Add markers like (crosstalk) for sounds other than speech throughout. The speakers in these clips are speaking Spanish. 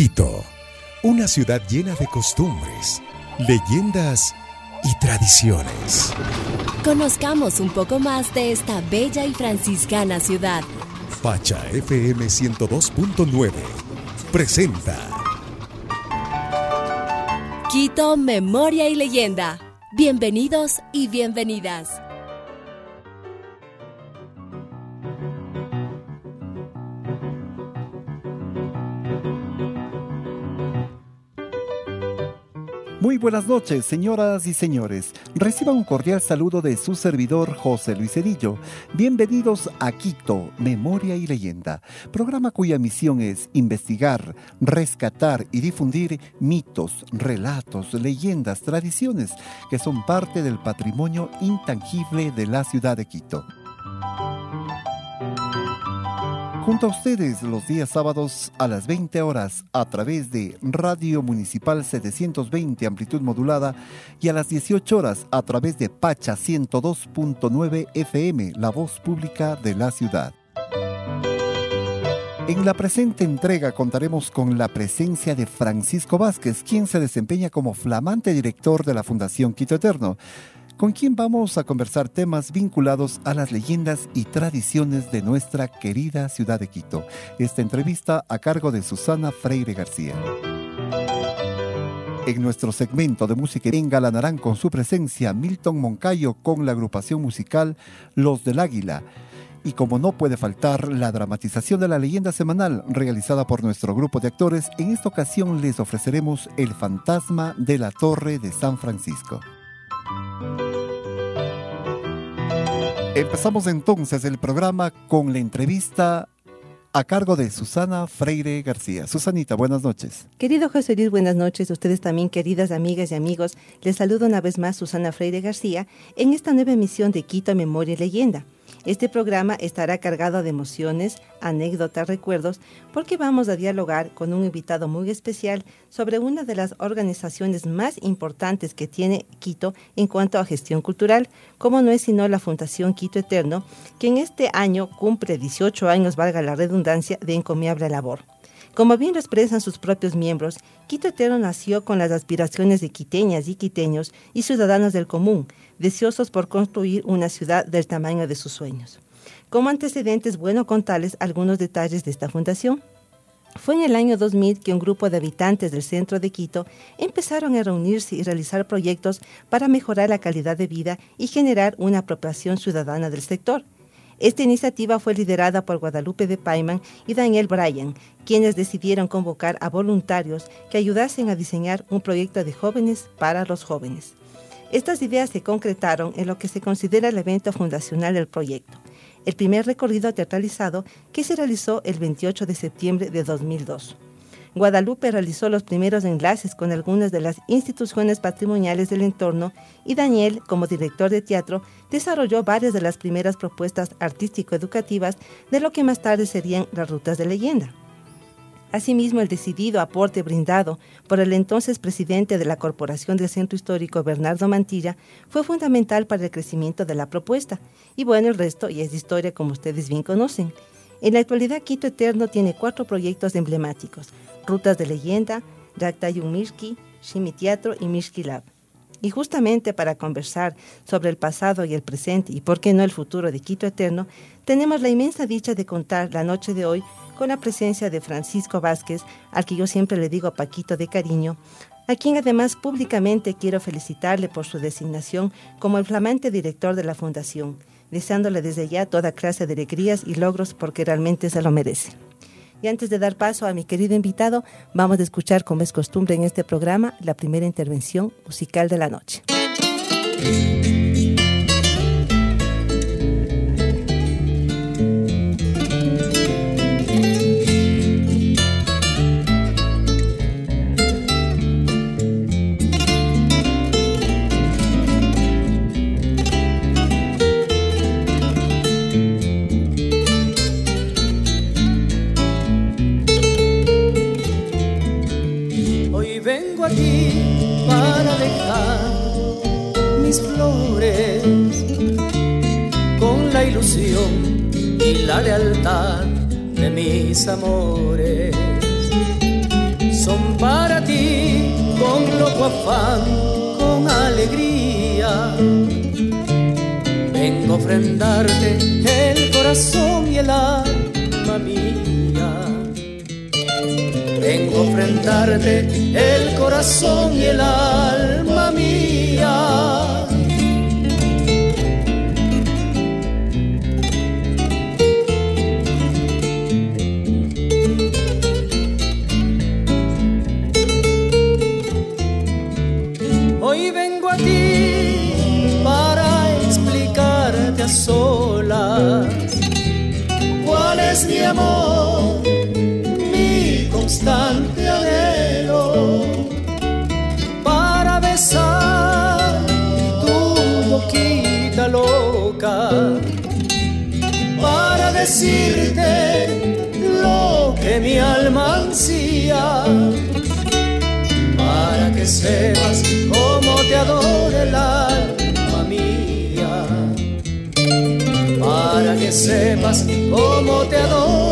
Quito, una ciudad llena de costumbres, leyendas y tradiciones. Conozcamos un poco más de esta bella y franciscana ciudad. Pacha FM 102.9 presenta Quito, Memoria y Leyenda. Bienvenidos y bienvenidas. Muy buenas noches, señoras y señores. Reciba un cordial saludo de su servidor José Luis Cedillo. Bienvenidos a Quito, Memoria y Leyenda, programa cuya misión es investigar, rescatar y difundir mitos, relatos, leyendas, tradiciones que son parte del patrimonio intangible de la ciudad de Quito. Junto a ustedes los días sábados a las 20 horas a través de Radio Municipal 720 amplitud modulada y a las 18 horas a través de Pacha 102.9 FM, la voz pública de la ciudad. En la presente entrega contaremos con la presencia de Francisco Vázquez, quien se desempeña como flamante director de la Fundación Quito Eterno con quien vamos a conversar temas vinculados a las leyendas y tradiciones de nuestra querida ciudad de Quito. Esta entrevista a cargo de Susana Freire García. En nuestro segmento de música engalanarán con su presencia Milton Moncayo con la agrupación musical Los del Águila. Y como no puede faltar la dramatización de la leyenda semanal realizada por nuestro grupo de actores, en esta ocasión les ofreceremos El fantasma de la Torre de San Francisco. Empezamos entonces el programa con la entrevista a cargo de Susana Freire García. Susanita, buenas noches. Querido José Luis, buenas noches. Ustedes también, queridas amigas y amigos. Les saludo una vez más Susana Freire García en esta nueva emisión de Quito Memoria y Leyenda. Este programa estará cargado de emociones, anécdotas, recuerdos, porque vamos a dialogar con un invitado muy especial sobre una de las organizaciones más importantes que tiene Quito en cuanto a gestión cultural, como no es sino la Fundación Quito Eterno, que en este año cumple 18 años, valga la redundancia, de encomiable labor. Como bien lo expresan sus propios miembros, Quito Eterno nació con las aspiraciones de quiteñas y quiteños y ciudadanos del común, deseosos por construir una ciudad del tamaño de sus sueños. Como antecedentes, bueno contarles algunos detalles de esta fundación. Fue en el año 2000 que un grupo de habitantes del centro de Quito empezaron a reunirse y realizar proyectos para mejorar la calidad de vida y generar una apropiación ciudadana del sector. Esta iniciativa fue liderada por Guadalupe de Paiman y Daniel Bryan, quienes decidieron convocar a voluntarios que ayudasen a diseñar un proyecto de jóvenes para los jóvenes. Estas ideas se concretaron en lo que se considera el evento fundacional del proyecto, el primer recorrido teatralizado que se realizó el 28 de septiembre de 2002. Guadalupe realizó los primeros enlaces con algunas de las instituciones patrimoniales del entorno y Daniel, como director de teatro, desarrolló varias de las primeras propuestas artístico-educativas de lo que más tarde serían las rutas de leyenda. Asimismo, el decidido aporte brindado por el entonces presidente de la Corporación del Centro Histórico, Bernardo Mantilla, fue fundamental para el crecimiento de la propuesta. Y bueno, el resto ya es historia como ustedes bien conocen. En la actualidad, Quito Eterno tiene cuatro proyectos emblemáticos, Rutas de Leyenda, Raktayun Mirki, Shimi Teatro y Mirki Lab. Y justamente para conversar sobre el pasado y el presente y por qué no el futuro de Quito Eterno, tenemos la inmensa dicha de contar la noche de hoy con la presencia de Francisco Vázquez, al que yo siempre le digo Paquito de cariño, a quien además públicamente quiero felicitarle por su designación como el flamante director de la Fundación deseándole desde ya toda clase de alegrías y logros porque realmente se lo merece. Y antes de dar paso a mi querido invitado, vamos a escuchar, como es costumbre en este programa, la primera intervención musical de la noche. Y la lealtad de mis amores. poco afán, con alegría. Vengo a ofrendarte el corazón y el alma mía. Vengo a ofrendarte el corazón y el alma mía. Mi amor, mi constante anhelo para besar tu boquita loca, para decirte lo que mi alma ansía, para que sepas cómo te adora el sepas cómo te adora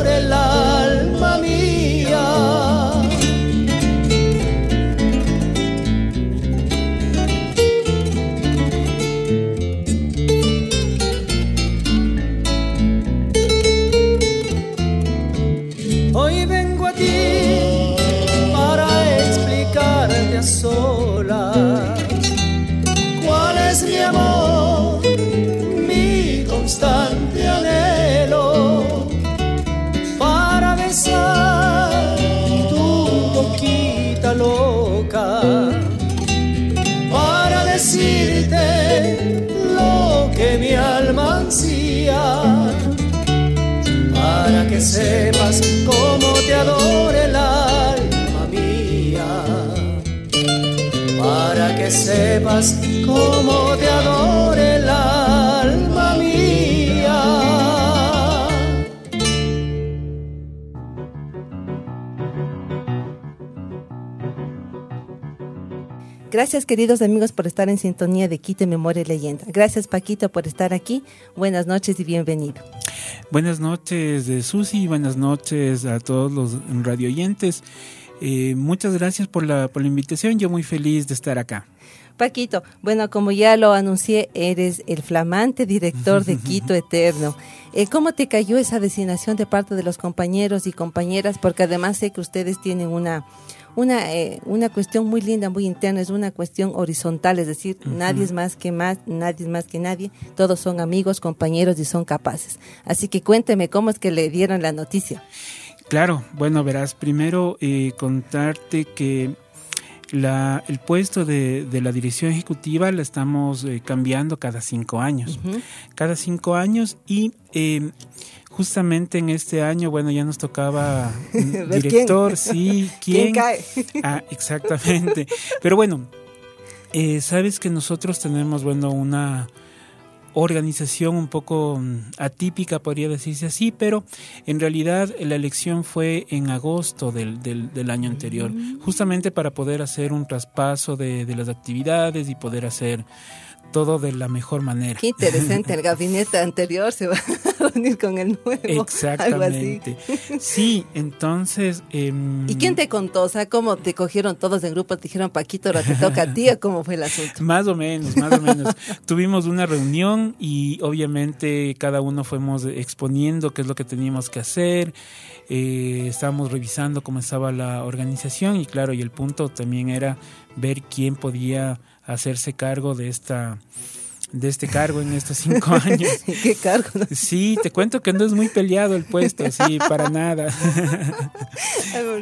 cómo te adore el alma mía. Gracias queridos amigos por estar en sintonía de Quito Memoria y Leyenda. Gracias Paquito por estar aquí. Buenas noches y bienvenido. Buenas noches de Susi, buenas noches a todos los radioyentes. Eh, muchas gracias por la, por la invitación, yo muy feliz de estar acá. Paquito, bueno, como ya lo anuncié, eres el flamante director de (laughs) Quito Eterno. Eh, ¿Cómo te cayó esa designación de parte de los compañeros y compañeras? Porque además sé que ustedes tienen una, una, eh, una cuestión muy linda, muy interna, es una cuestión horizontal, es decir, nadie es más que más, nadie es más que nadie, todos son amigos, compañeros y son capaces. Así que cuénteme cómo es que le dieron la noticia. Claro, bueno, verás, primero eh, contarte que la, el puesto de, de, la dirección ejecutiva la estamos eh, cambiando cada cinco años. Uh -huh. Cada cinco años y eh, justamente en este año, bueno, ya nos tocaba (laughs) director, quién? sí, (laughs) ¿quién? ¿Quién cae? Ah, exactamente. Pero bueno, eh, sabes que nosotros tenemos, bueno, una organización un poco mm, atípica, podría decirse así, pero en realidad la elección fue en agosto del, del, del año anterior, justamente para poder hacer un traspaso de, de las actividades y poder hacer todo de la mejor manera. Qué interesante, el gabinete anterior se va (laughs) a reunir con el nuevo. Exactamente. Sí, entonces... Eh, ¿Y quién te contó? O sea, ¿cómo te cogieron todos en grupo? Te dijeron, Paquito, ahora te toca a ti, ¿o cómo fue el asunto? Más o menos, más o menos. Tuvimos una reunión y obviamente cada uno fuimos exponiendo qué es lo que teníamos que hacer. Eh, estábamos revisando cómo estaba la organización y claro, y el punto también era ver quién podía hacerse cargo de esta de este cargo en estos cinco (laughs) años. ¿Qué cargo? Sí, te cuento que no es muy peleado el puesto, sí, para nada.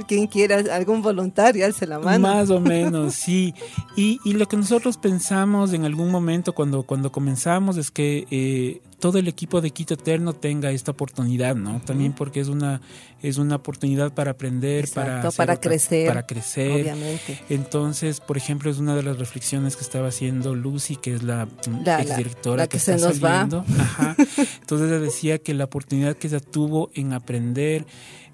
Quien quiera, algún voluntario, alce la mano. Más o menos, sí. Y, y lo que nosotros pensamos en algún momento cuando, cuando comenzamos es que eh, todo el equipo de Quito Eterno tenga esta oportunidad, ¿no? También porque es una es una oportunidad para aprender, Exacto, para para crecer, para crecer. Obviamente. Entonces, por ejemplo, es una de las reflexiones que estaba haciendo Lucy, que es la, la exdirectora la, la que, que, se está nos saliendo. va. Ajá. (laughs) Entonces ella decía que la oportunidad que ella tuvo en aprender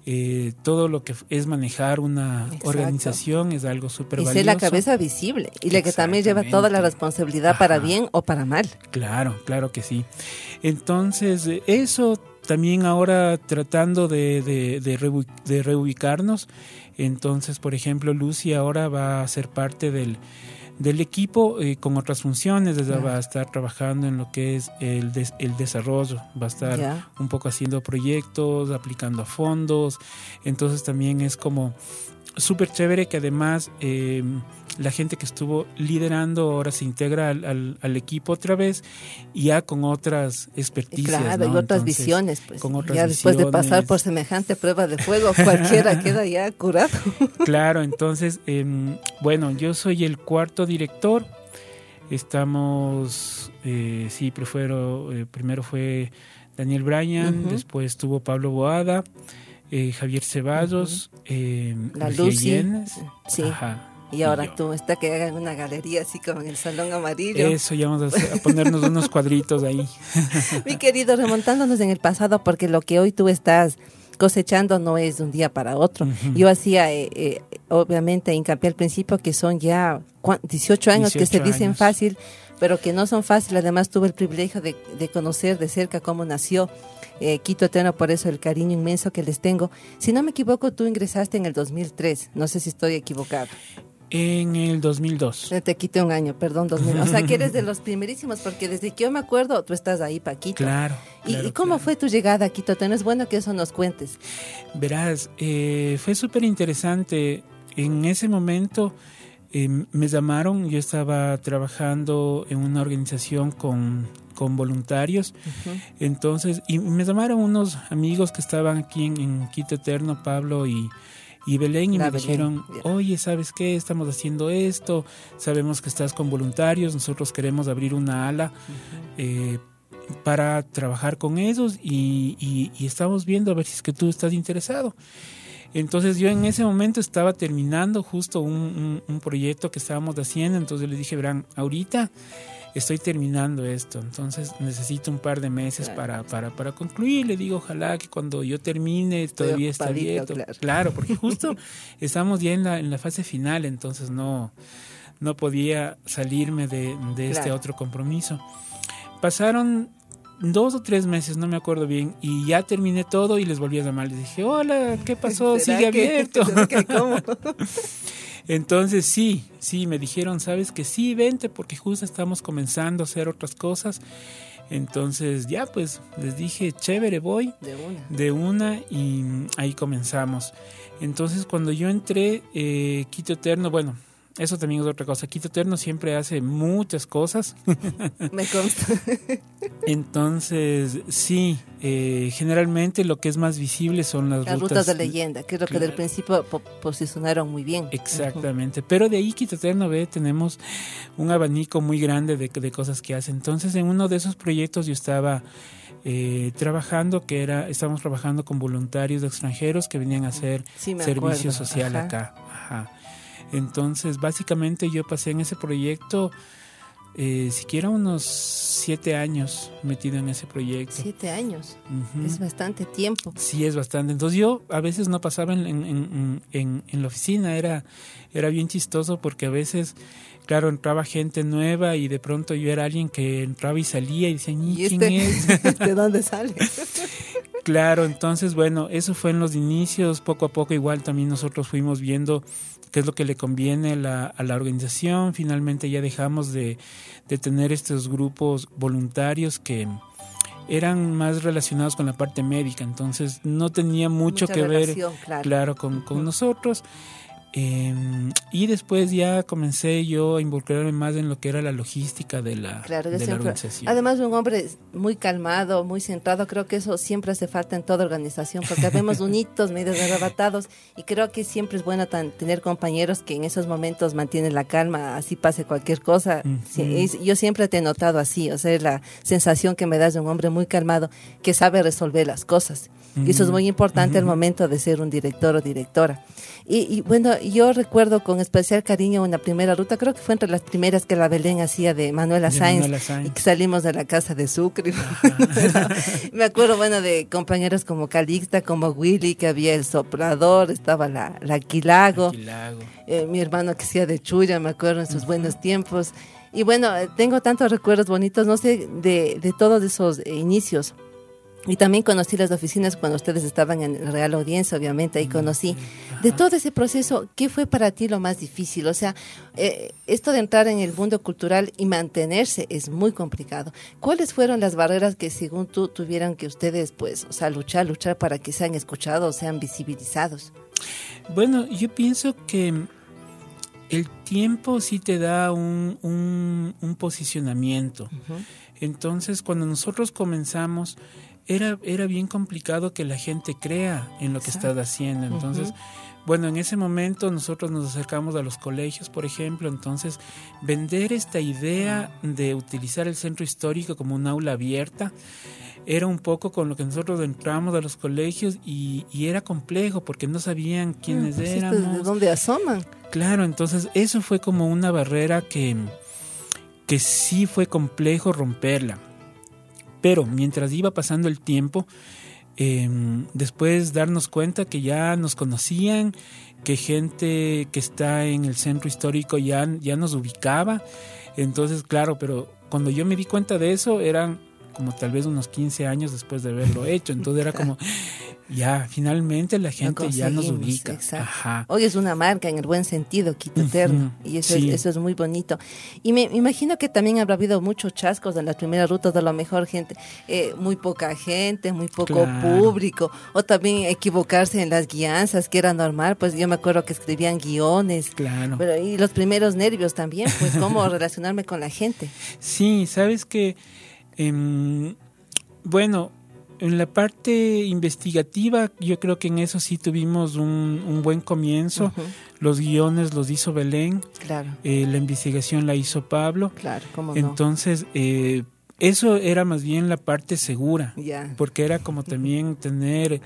eh, todo lo que es manejar una organización es algo súper valioso. Y ser la cabeza visible y la que también lleva toda la responsabilidad para bien o para mal. Claro, claro que sí. Entonces, eso también ahora tratando de, de, de reubicarnos, entonces, por ejemplo, Lucy ahora va a ser parte del del equipo eh, con otras funciones, va a estar trabajando en lo que es el, el desarrollo, va a estar un poco haciendo proyectos, aplicando a fondos, entonces también es como súper chévere que además eh, la gente que estuvo liderando ahora se integra al, al, equipo otra vez ya con otras experticias. Claro, y otras visiones. Pues, ya después de pasar por semejante prueba de fuego, (laughs) cualquiera queda ya curado. (laughs) claro, entonces, em, bueno, yo soy el cuarto director. Estamos, eh, sí, primero, eh, primero fue Daniel Bryan, después estuvo Pablo Boada. Eh, Javier Ceballos, eh, la Lucy, sí. y ahora tú, está que hagan una galería así como en el Salón Amarillo. Eso, ya vamos a, ponernos unos cuadritos ahí. (laughs) Mi querido, remontándonos en el pasado, porque lo que hoy tú estás cosechando no es de un día para otro. Yo hacía, eh, obviamente, hincapié al principio que son ya 18 años que se dicen fácil, pero que no son fáciles. Además, tuve el privilegio de, de conocer de cerca cómo nació eh, Quito Eterno, por eso el cariño inmenso que les tengo. Si no me equivoco, tú ingresaste en el 2003, no sé si estoy equivocado. En el 2002. Te quité un año, perdón, 2000. O sea, que eres de los primerísimos, porque desde que yo me acuerdo, tú estás ahí, Paquito. Claro. ¿Y, cómo fue tu llegada a Quito? Es bueno que eso nos cuentes. Verás, eh, fue súper interesante. En ese momento eh, me llamaron, yo estaba trabajando en una organización con con voluntarios. Entonces, y me llamaron unos amigos que estaban aquí en, Quito Eterno, Pablo y, y Belén, y me dijeron, oye, ¿sabes qué? Estamos haciendo esto, sabemos que estás con voluntarios, nosotros queremos abrir una ala eh, para trabajar con ellos y, y, estamos viendo a ver si es que tú estás interesado. Entonces yo en ese momento estaba terminando justo un, un, un proyecto que estábamos haciendo, entonces les dije, verán, ahorita estoy terminando esto, entonces necesito un par de meses para, para, para concluir. Le digo, ojalá que cuando yo termine todavía esté abierto. Claro. porque (laughs) justo estamos ya en la, en la fase final, entonces no, no podía salirme de, de este otro compromiso. Pasaron dos o tres meses, no me acuerdo bien, y ya terminé todo y les volví a llamar. Les dije, hola, ¿qué pasó? Sigue abierto. (laughs) ¿Cómo? (laughs) Entonces sí, sí, me dijeron, sabes que sí, vente porque justo estamos comenzando a hacer otras cosas. Entonces ya pues les dije, chévere, voy. De una. De una y ahí comenzamos. Entonces cuando yo entré, eh, Quito Eterno, bueno, eso también es otra cosa. Quito Eterno siempre hace muchas cosas. (laughs) Me consta. (laughs) Entonces, sí, eh, generalmente lo que es más visible son las, las rutas, de leyenda, que es lo que del principio posicionaron muy bien. Exactamente. Pero de ahí Quito Eterno ve, tenemos un abanico muy grande de, de cosas que hace. Entonces, en uno de esos proyectos yo estaba eh, trabajando, que era, estábamos trabajando con voluntarios extranjeros que venían a hacer servicio social acá. Ajá. Entonces, básicamente yo pasé en ese proyecto eh, siquiera unos siete años metido en ese proyecto. Siete años, es bastante tiempo. Sí, es bastante. Entonces yo a veces no pasaba en, en, en, en, la oficina, era, era bien chistoso porque a veces, claro, entraba gente nueva y de pronto yo era alguien que entraba y salía y decía, ¿Y quién este, es? (laughs) ¿De dónde sale? (laughs) claro, entonces bueno, eso fue en los inicios, poco a poco igual también nosotros fuimos viendo qué es lo que le conviene a la, a la organización. Finalmente ya dejamos de, de, tener estos grupos voluntarios que eran más relacionados con la parte médica, entonces no tenía mucho que ver, claro, con, con nosotros. Em, y después ya comencé yo a involucrarme más en lo que era la logística de la, de la organización. Además, un hombre muy calmado, muy centrado, creo que eso siempre hace falta en toda organización, porque vemos (laughs) unitos, medios arrebatados, y creo que siempre es bueno tener compañeros que en esos momentos mantienen la calma, así pase cualquier cosa. yo siempre te he notado así, o sea, la sensación que me das de un hombre muy calmado que sabe resolver las cosas. Y eso es muy importante al momento de ser un director o directora. Y, y bueno, yo recuerdo con especial cariño una primera ruta, creo que fue entre las primeras que la Belén hacía de Manuela Sainz, y que salimos de la casa de Sucre. (laughs) me acuerdo, bueno, de compañeros como Calixta, como Willy, que había el soplador, estaba la, la Quilago, eh, mi hermano que hacía de Chuya, me acuerdo en sus buenos tiempos. Y bueno, tengo tantos recuerdos bonitos, no sé, de, de todos esos inicios. Y también conocí las oficinas cuando ustedes estaban en Real Audiencia, obviamente, ahí conocí. De todo ese proceso, ¿qué fue para ti lo más difícil? O sea, eh, esto de entrar en el mundo cultural y mantenerse es muy complicado. ¿Cuáles fueron las barreras que según tú tuvieran que ustedes, pues, o sea, luchar, luchar para que sean escuchados, sean visibilizados? Bueno, yo pienso que el tiempo sí te da un, un, posicionamiento. Entonces, cuando nosotros comenzamos era, era bien complicado que la gente crea en lo que estás haciendo. Entonces, bueno, en ese momento nosotros nos acercamos a los colegios, por ejemplo, entonces vender esta idea de utilizar el centro histórico como un aula abierta era un poco con lo que nosotros entramos a los colegios y, era complejo porque no sabían mm, quiénes pues éramos. ¿De dónde asoman? Claro, entonces eso fue como una barrera que, que sí fue complejo romperla. Pero mientras iba pasando el tiempo, em, después darnos cuenta que ya nos conocían, que gente que está en el centro histórico ya, ya nos ubicaba. Entonces, claro, pero cuando yo me di cuenta de eso, eran como tal vez unos 15 años después de haberlo hecho. Entonces era como, (laughs) ya, finalmente la gente ya nos ubica. Hoy es una marca en el buen sentido, Quito Eterno, y eso, es, eso es muy bonito. Y me, imagino que también habrá habido muchos chascos en las primeras rutas, de lo mejor gente, eh, muy poca gente, muy poco público, o también equivocarse en las guianzas, que era normal, pues yo me acuerdo que escribían guiones. Claro. Pero, y los primeros nervios también, pues cómo (laughs) relacionarme con la gente. Sí, sabes que Em, bueno, en la parte investigativa, yo creo que en eso sí tuvimos un, buen comienzo. Los guiones los hizo Belén. Claro. Eh, la investigación la hizo Pablo. Claro, ¿cómo Entonces, eh, eso era más bien la parte segura. Porque era como también tener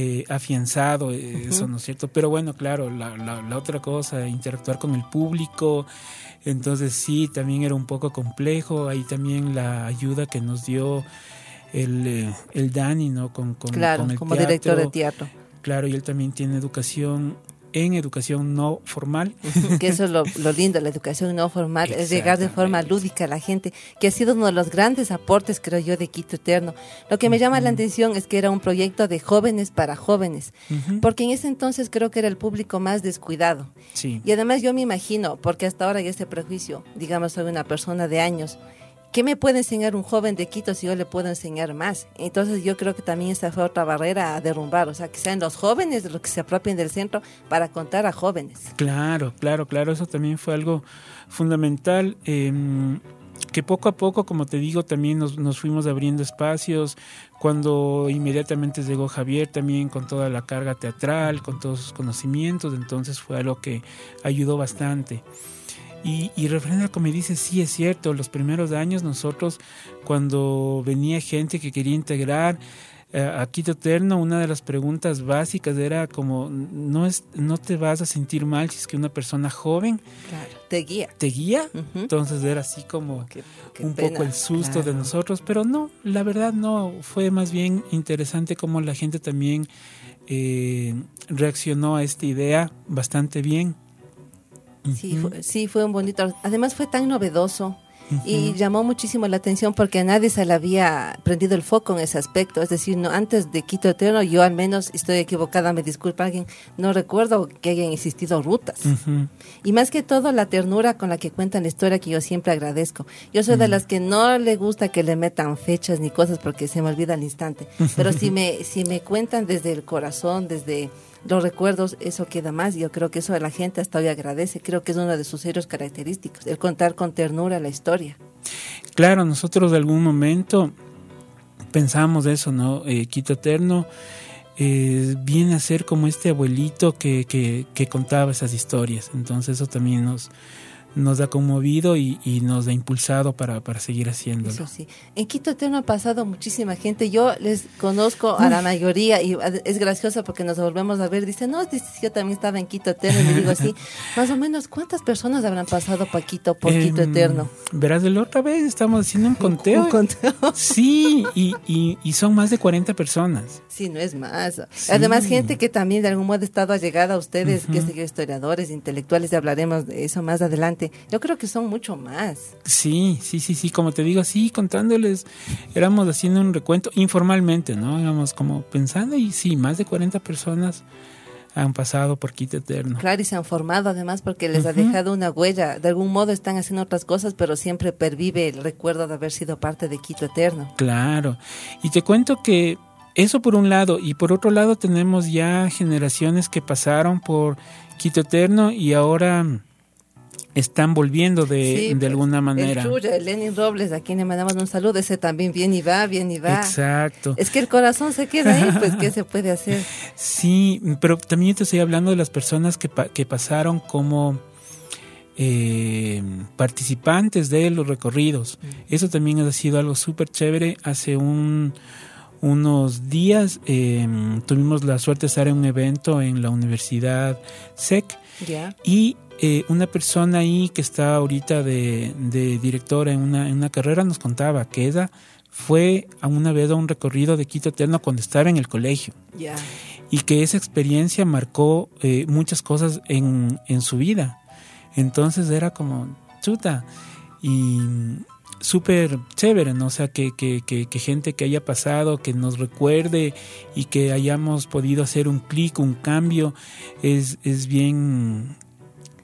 eh, afianzado eso, ¿no es cierto? Pero bueno, claro, la, la, otra cosa, interactuar con el público, entonces sí, también era un poco complejo, ahí también la ayuda que nos dio el, eh, el Dani, ¿no? Con, con, claro, como director de teatro. Claro, y él también tiene educación en educación no formal. Que eso es lo, lindo, la educación no formal, es llegar de forma lúdica a la gente, que ha sido uno de los grandes aportes, creo yo, de Quito Eterno. Lo que me llama la atención es que era un proyecto de jóvenes para jóvenes, porque en ese entonces creo que era el público más descuidado. Sí. Y además yo me imagino, porque hasta ahora hay este prejuicio, digamos, soy una persona de años, ¿Qué me puede enseñar un joven de Quito si yo le puedo enseñar más? Entonces yo creo que también esta fue otra barrera a derrumbar, o sea, que sean los jóvenes los que se apropien del centro para contar a jóvenes. Claro, claro, claro, eso también fue algo fundamental. Em, que poco a poco, como te digo, también nos, nos, fuimos abriendo espacios. Cuando inmediatamente llegó Javier, también con toda la carga teatral, con todos sus conocimientos, entonces fue algo que ayudó bastante. Y, y referente a como me dice, sí es cierto, los primeros años nosotros cuando venía gente que quería integrar eh, a Quito Eterno, una de las preguntas básicas era como, no, es, no te vas a sentir mal si es que una persona joven te guía. Te guía, entonces era así como un poco el susto de nosotros, pero no, la verdad no, fue más bien interesante como la gente también eh, reaccionó a esta idea bastante bien. Sí, fue, sí, fue un bonito. Además fue tan novedoso y llamó muchísimo la atención porque a nadie se le había prendido el foco en ese aspecto. Es decir, no antes de Quito Eterno, yo al menos estoy equivocada, me disculpa alguien, no recuerdo que hayan existido rutas. Y más que todo la ternura con la que cuentan la historia que yo siempre agradezco. Yo soy de las que no le gusta que le metan fechas ni cosas porque se me olvida al instante. Pero si (laughs) me, si me cuentan desde el corazón, desde los recuerdos, eso queda más. Yo creo que eso a la gente hasta hoy agradece. Creo que es una de sus serios característicos, el contar con ternura la historia. Claro, nosotros de algún momento pensamos eso, ¿no? Eh, Quito Eterno eh, viene a ser como este abuelito que, que, contaba esas historias. Entonces eso también nos, nos ha conmovido y, nos ha impulsado para, para seguir haciéndolo. Eso sí. En Quito Eterno ha pasado muchísima gente. Yo les conozco a la mayoría y es gracioso porque nos volvemos a ver. Dice, no, yo también estaba en Quito Eterno. Y le digo así, (laughs) más o menos, ¿cuántas personas habrán pasado por Quito, por Quito em, Eterno? Verás, de la otra vez estamos haciendo un conteo. (laughs) ¿Un conteo? Sí, y, y, son más de 40 personas. Sí, no es más. Además, gente que también de algún modo ha estado allegada a ustedes, que son historiadores, intelectuales, y hablaremos de eso más adelante. Yo creo que son mucho más. Sí, sí, sí, sí, como te digo, sí, contándoles, éramos haciendo un recuento informalmente, ¿no? Éramos como pensando y sí, más de 40 personas han pasado por Quito Eterno. Claro, y se han formado además porque les ha dejado una huella. De algún modo están haciendo otras cosas, pero siempre pervive el recuerdo de haber sido parte de Quito Eterno. Claro. Y te cuento que eso por un lado, y por otro lado tenemos ya generaciones que pasaron por Quito Eterno y ahora están volviendo de, de pues, alguna manera. El Chuya, el Lenin Robles, a quien le mandamos un saludo, ese también bien y va, bien y va. Exacto. Es que el corazón se queda ahí, pues ¿qué se puede hacer? (laughs) Sí, pero también te estoy hablando de las personas que, que pasaron como eh, participantes de los recorridos. Mm. Eso también ha sido algo súper chévere. Hace un, unos días em, tuvimos la suerte de estar en un evento en la Universidad SEC y eh, una persona ahí que está ahorita de, directora en una, en una, carrera nos contaba que ella fue a una vez a un recorrido de Quito Eterno cuando estaba en el colegio. Y que esa experiencia marcó eh, muchas cosas en, en su vida. Entonces era como, chuta. Y súper chévere, ¿no? O sea, que, que, que, que, gente que haya pasado, que nos recuerde y que hayamos podido hacer un clic, un cambio, es, es bien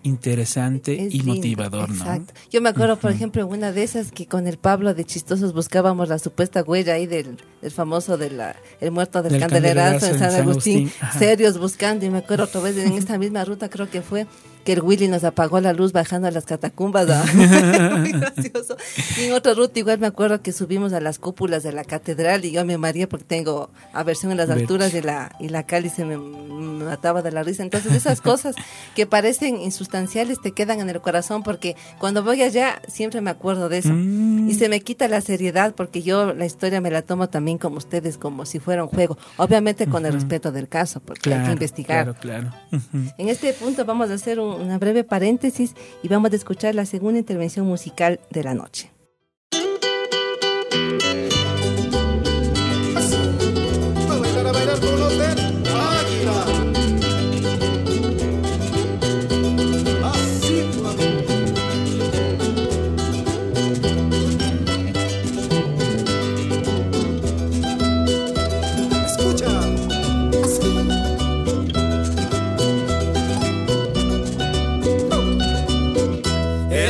interesante y motivador, ¿no? Exacto. Yo me acuerdo, por ejemplo, una de esas que con el Pablo de Chistosos buscábamos la supuesta huella ahí del, famoso de la, el muerto del, candelerazo, en San Agustín, serios buscando, y me acuerdo otra vez en (laughs) esta misma ruta creo que fue que el Willy nos apagó la luz bajando a las catacumbas. Muy (laughs) gracioso. Y en otra ruta igual me acuerdo que subimos a las cúpulas de la catedral y yo me maría porque tengo aversión en las alturas y la, y la cali se me mataba de la risa. Entonces esas cosas que parecen insustanciales te quedan en el corazón porque cuando voy allá siempre me acuerdo de eso. Mm. Y se me quita la seriedad porque yo la historia me la tomo también como ustedes, como si fuera un juego. Obviamente con el respeto del caso porque hay que investigar. Claro, claro. En este punto vamos a hacer un una breve paréntesis y vamos a escuchar la segunda intervención musical de la noche.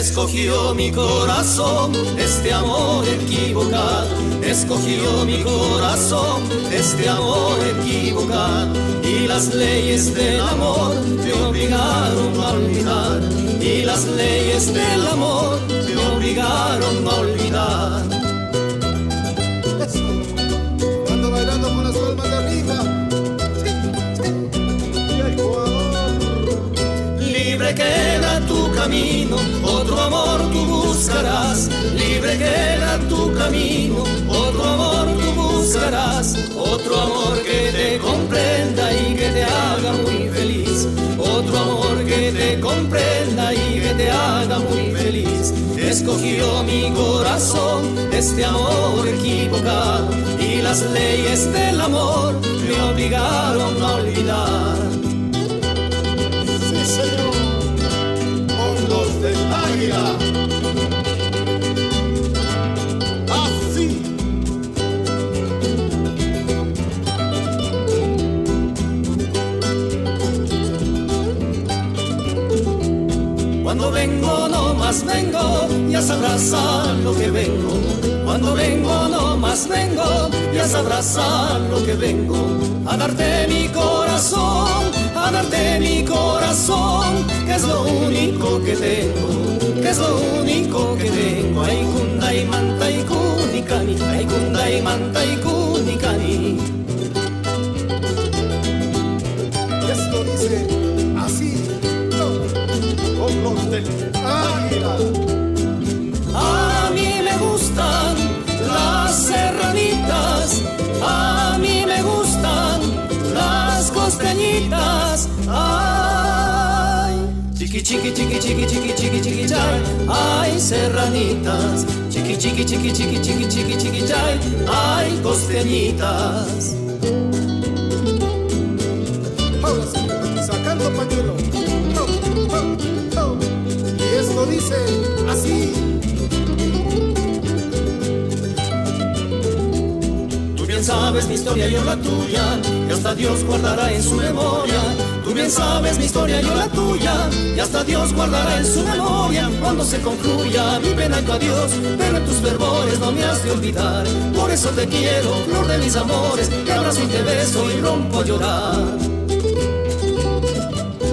Escogió mi corazón este amor equivocado. Escogió mi corazón este amor equivocado. Y las leyes del amor te obligaron a olvidar. Y las leyes del amor te obligaron a olvidar. Bailando con las palmas de arriba. Libre queda otro amor tú buscarás, libre queda tu camino, otro amor tú buscarás, otro amor que te comprenda y que te haga muy feliz, otro amor que te comprenda y que te haga muy feliz. Escogió mi corazón este amor equivocado y las leyes del amor me obligaron a olvidar. Sí, Señor águila. Así. Cuando vengo, no más vengo, ya sabrás a lo que vengo. Cuando vengo, no más vengo, ya sabrás a lo que vengo. A darte mi corazón mi corazón, que es lo único que tengo, que es lo único que tengo. Ay, kunda y manta y kunikani, ay, kunda y manta y kunikani. Esto dice así, con los del Chiqui, chiqui, chiqui, chiqui, chiqui, chiqui, chay. Ay, serranitas. Chiqui, chiqui, chiqui, chiqui, chiqui, chiqui, chiqui, chay. Ay, costeñitas. Sacando pañuelo. Y esto dice así. sabes mi historia, yo la tuya, y hasta Dios guardará en su memoria. Tú bien sabes mi historia, yo la tuya, y hasta Dios guardará en su memoria. Cuando se concluya mi pena y tu adiós, pero en tus fervores no me has de olvidar. Por eso te quiero, flor de mis amores, te abrazo y te beso y rompo a llorar.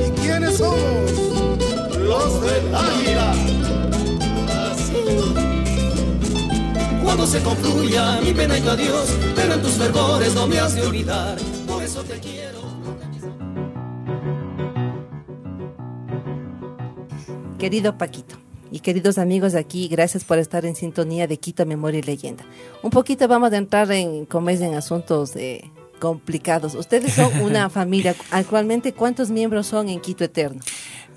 ¿Y quiénes somos? Los del Águila. cuando se concluya mi pena y tu adiós, pero en tus fervores no me has de olvidar, Querido Paquito. Y queridos amigos de aquí, gracias por estar en sintonía de Quito Memoria y Leyenda. Un poquito vamos a entrar en, como en asuntos eh, complicados. Ustedes son una (laughs) familia. Actualmente, ¿cuántos miembros son en Quito Eterno?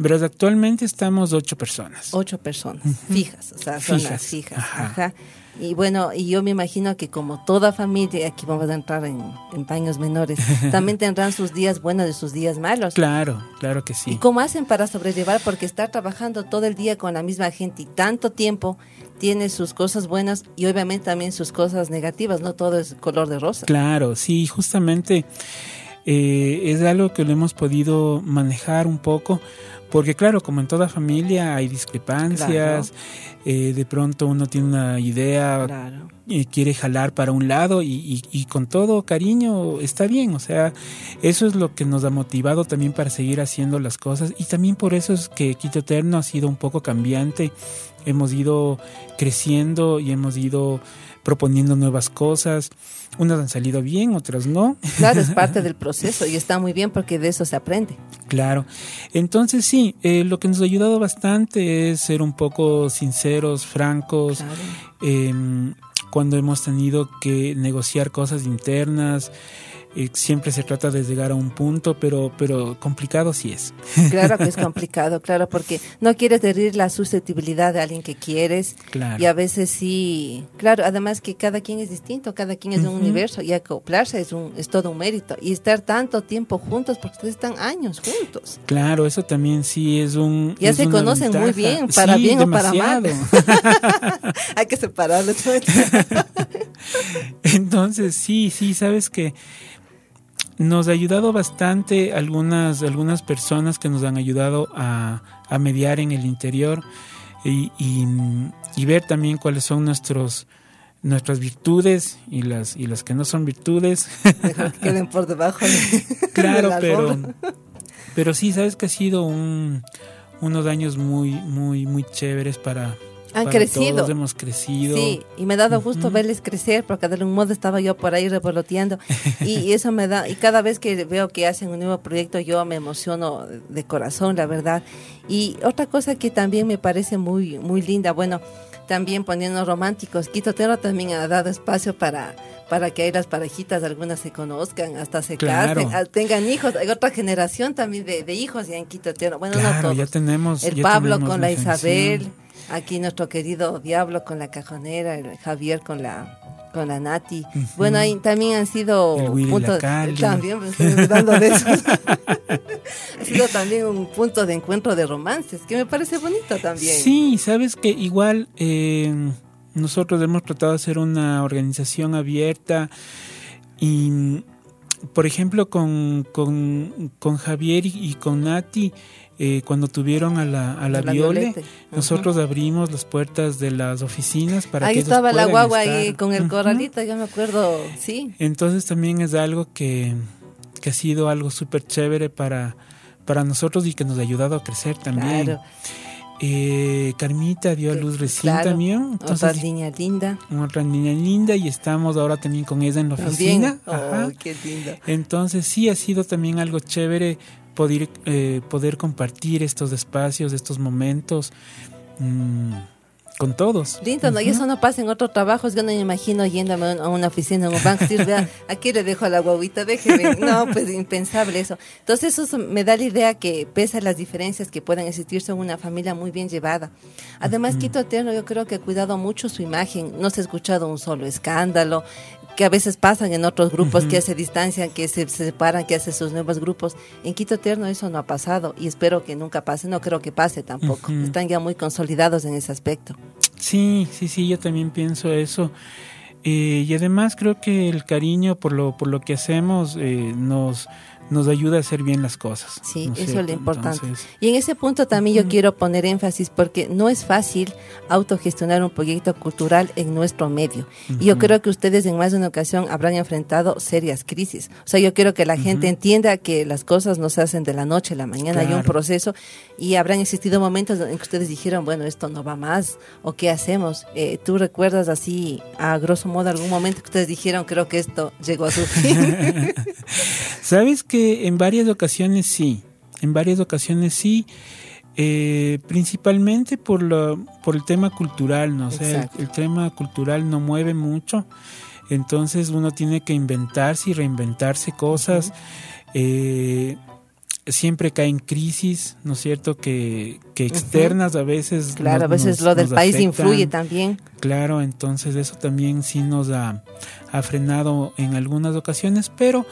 Pero actualmente estamos ocho personas. Ocho personas, fijas, o sea, son las fijas. Ajá. Y bueno, y yo me imagino que como toda familia, aquí vamos a entrar en, paños menores, (laughs) también tendrán sus días buenos y sus días malos. Claro, claro que sí. ¿Y cómo hacen para sobrellevar? Porque estar trabajando todo el día con la misma gente y tanto tiempo tiene sus cosas buenas y obviamente también sus cosas negativas, no todo es color de rosa. Claro, sí, justamente eh, es algo que lo hemos podido manejar un poco porque claro, como en toda familia hay discrepancias, eh, de pronto uno tiene una idea, y eh, quiere jalar para un lado y, y, con todo cariño está bien, o sea, eso es lo que nos ha motivado también para seguir haciendo las cosas. Y también por eso es que Quito Eterno ha sido un poco cambiante, hemos ido creciendo y hemos ido proponiendo nuevas cosas. Unas han salido bien, otras no. Claro, es parte (laughs) del proceso y está muy bien porque de eso se aprende. Claro. Entonces sí, eh, lo que nos ha ayudado bastante es ser un poco sinceros, francos. Em, cuando hemos tenido que negociar cosas internas, siempre se trata de llegar a un punto, pero, pero complicado sí es. (laughs) Claro que es complicado, claro, porque no quieres herir la susceptibilidad de alguien que quieres. Claro. Y a veces sí, claro, además que cada quien es distinto, cada quien es un universo y acoplarse es, un, es todo un mérito. Y estar tanto tiempo juntos, porque ustedes están años juntos. Claro, eso también sí es un... Ya se conocen muy bien, para bien o para mal. (laughs) Hay que separarlos. (laughs) Entonces, sí, sí, sabes que nos ha ayudado bastante algunas, algunas personas que nos han ayudado a, a mediar en el interior y, y, ver también cuáles son nuestros nuestras virtudes y las y las que no son virtudes. Queden por debajo (laughs) claro pero pero sí sabes que ha sido un, unos años muy muy muy chéveres para han crecido. hemos crecido. Sí, y me ha dado gusto verles crecer, porque de algún modo estaba yo por ahí revoloteando. y, eso me da, y cada vez que veo que hacen un nuevo proyecto, yo me emociono de corazón, la verdad. Y otra cosa que también me parece muy, muy linda, bueno, también poniendo románticos, Quito Tero también ha dado espacio para para que ahí las parejitas algunas se conozcan, hasta se casen, ah, tengan hijos. Hay otra generación también de, hijos ya en Quito Tero. Bueno, no todos. ya tenemos. El Pablo con la Isabel. Aquí nuestro querido Diablo con la cajonera, el Javier con la con la Nati. Bueno, ahí también han sido puntos también estoy de eso. (laughs) ha sido también un punto de encuentro de romances, que me parece bonito también. Sí, sabes que igual eh, nosotros hemos tratado de hacer una organización abierta y por ejemplo con, con, con Javier y con Nati eh, cuando tuvieron a la, a la, Viole, nosotros abrimos las puertas de las oficinas para ahí que estaba la guagua ahí con el corralito, yo me acuerdo, sí. Entonces también es algo que, que ha sido algo súper chévere para, para nosotros y que nos ha ayudado a crecer también. Claro. Eh, Carmita dio a luz recién también. Entonces, otra niña linda. Otra niña linda y estamos ahora también con ella en la oficina. Oh, qué linda. Entonces sí ha sido también algo chévere poder, eh, poder compartir estos espacios, estos momentos. Mm, con todos. Lindo, ¿no? Y eso no pasa en otros trabajos. Yo no me imagino yéndome a una oficina, en un banco, decir, vea, (laughs) aquí le dejo a la guaguita, déjeme. No, pues impensable eso. Entonces eso me da la idea que pese a las diferencias que puedan existir, son una familia muy bien llevada. Además, Quito Eterno yo creo que ha cuidado mucho su imagen. No se ha escuchado un solo escándalo que a veces pasan en otros grupos que se distancian, que se, separan, que hacen sus nuevos grupos. En Quito Eterno eso no ha pasado y espero que nunca pase, no creo que pase tampoco. Están ya muy consolidados en ese aspecto. Sí, sí, sí, yo también pienso eso. Eh, y además creo que el cariño por lo, por lo que hacemos eh, nos nos ayuda a hacer bien las cosas. Sí, eso es lo importante. y en ese punto también yo quiero poner énfasis porque no es fácil autogestionar un proyecto cultural en nuestro medio. Y yo creo que ustedes en más de una ocasión habrán enfrentado serias crisis. O sea, yo quiero que la gente entienda que las cosas no se hacen de la noche a la mañana, hay un proceso y habrán existido momentos en que ustedes dijeron, bueno, esto no va más o qué hacemos. Eh, ¿Tú recuerdas así, a grosso modo, algún momento que ustedes dijeron, creo que esto llegó a su fin? (laughs) ¿Sabes qué? En varias ocasiones sí, en varias ocasiones sí, eh, principalmente por, lo, por el tema cultural, ¿no? sé el, tema cultural no mueve mucho, entonces uno tiene que inventarse y reinventarse cosas. Eh, siempre cae en crisis, ¿no es cierto? Que, que externas a veces. Claro, a veces lo del país influye también. Claro, entonces eso también sí nos ha, ha frenado en algunas ocasiones, pero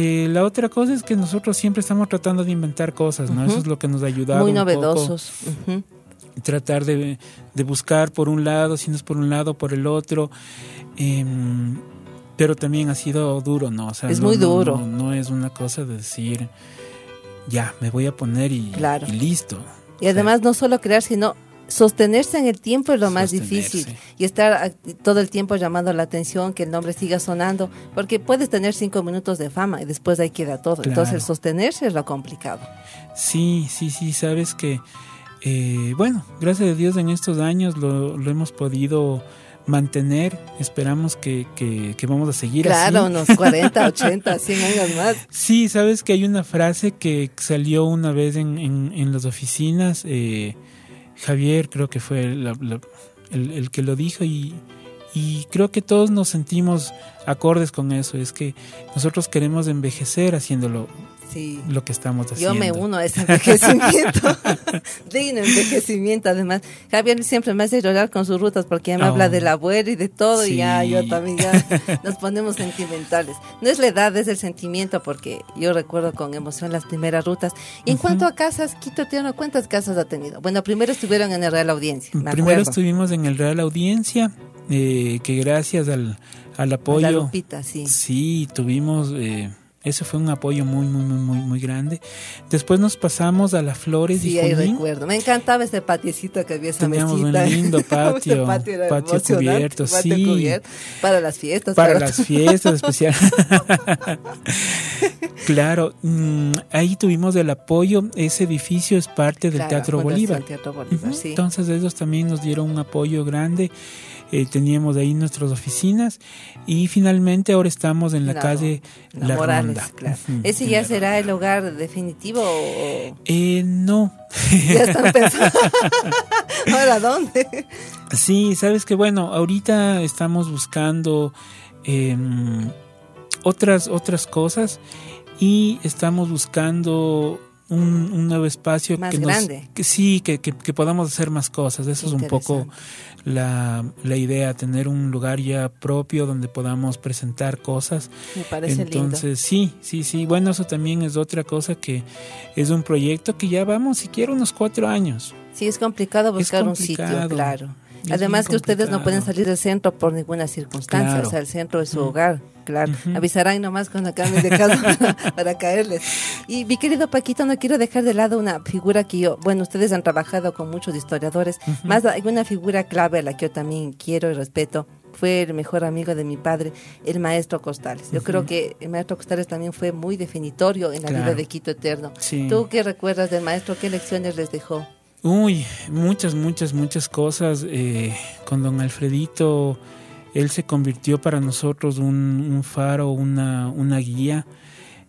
eh, la otra cosa es que nosotros siempre estamos tratando de inventar cosas, ¿no? Eso es lo que nos ha ayudado. Muy novedosos. Tratar de, buscar por un lado, si no es por un lado, por el otro. Em, pero también ha sido duro, ¿no? es muy duro. No, es una cosa de decir, ya, me voy a poner y, y listo. Y además no solo crear, sino sostenerse en el tiempo es lo más difícil y estar todo el tiempo llamando la atención, que el nombre siga sonando, porque puedes tener cinco minutos de fama y después ahí queda todo. Entonces sostenerse es lo complicado. Sí, sí, sí, sabes que, eh, bueno, gracias a Dios en estos años lo, lo hemos podido mantener, esperamos que, que, vamos a seguir claro, (laughs) unos 40, 80, 100 años más. Sí, sabes que hay una frase que salió una vez en, en, en las oficinas, eh, Javier creo que fue el, que lo dijo y, y creo que todos nos sentimos acordes con eso, es que nosotros queremos envejecer haciéndolo sí. lo que estamos haciendo. Yo me uno a ese envejecimiento, (laughs) digno envejecimiento además. Javier siempre me hace llorar con sus rutas porque ya me habla oh. del abuelo y de todo y ya yo también ya (laughs) nos ponemos sentimentales. No es la edad, es el sentimiento porque yo recuerdo con emoción las primeras rutas. Y en cuanto a casas, Quito Tierno, ¿cuántas casas ha tenido? Bueno, primero estuvieron en el Real Audiencia. primero estuvimos en el Real Audiencia, eh, que gracias al, al apoyo... sí. Sí, tuvimos... Eh, eso fue un apoyo muy, muy, muy, muy, muy grande. Después nos pasamos a las Flores sí, y ahí recuerdo. Me encantaba ese patiecito que había esa Teníamos un (laughs) lindo patio, patio, cubierto, sí. para las fiestas. Para las fiestas especial. (laughs) claro, mm, ahí tuvimos el apoyo. Ese edificio es parte del Teatro Bolívar. Teatro Bolívar sí. Entonces ellos también nos dieron un apoyo grande. Eh, teníamos ahí nuestras oficinas y finalmente ahora estamos en la, calle La, Ronda. ¿Ese ya será el hogar definitivo? Eh, no. (laughs) Ya están pensando. (laughs) ¿Ahora dónde? Sí, sabes que bueno, ahorita estamos buscando em, otras, otras cosas y estamos buscando un, nuevo espacio más que grande. que sí, que, que, podamos hacer más cosas. Eso es un poco la, la, idea, tener un lugar ya propio donde podamos presentar cosas. Me parece Entonces, sí, sí, sí. Bueno, eso también es otra cosa que es un proyecto que ya vamos siquiera unos cuatro años. Sí, es complicado buscar un sitio, claro. Además que ustedes no pueden salir del centro por ninguna circunstancia, o sea, el centro es su hogar, claro. Avisarán nomás cuando cambien de casa (laughs) para, caerles. Y mi querido Paquito, no quiero dejar de lado una figura que yo, bueno, ustedes han trabajado con muchos historiadores, más hay una figura clave a la que yo también quiero y respeto, fue el mejor amigo de mi padre, el maestro Costales. Yo creo que el maestro Costales también fue muy definitorio en la vida de Quito Eterno. ¿Tú qué recuerdas del maestro? ¿Qué lecciones les dejó? Uy, muchas, muchas, muchas cosas. Eh, con don Alfredito, él se convirtió para nosotros un, faro, una, una guía.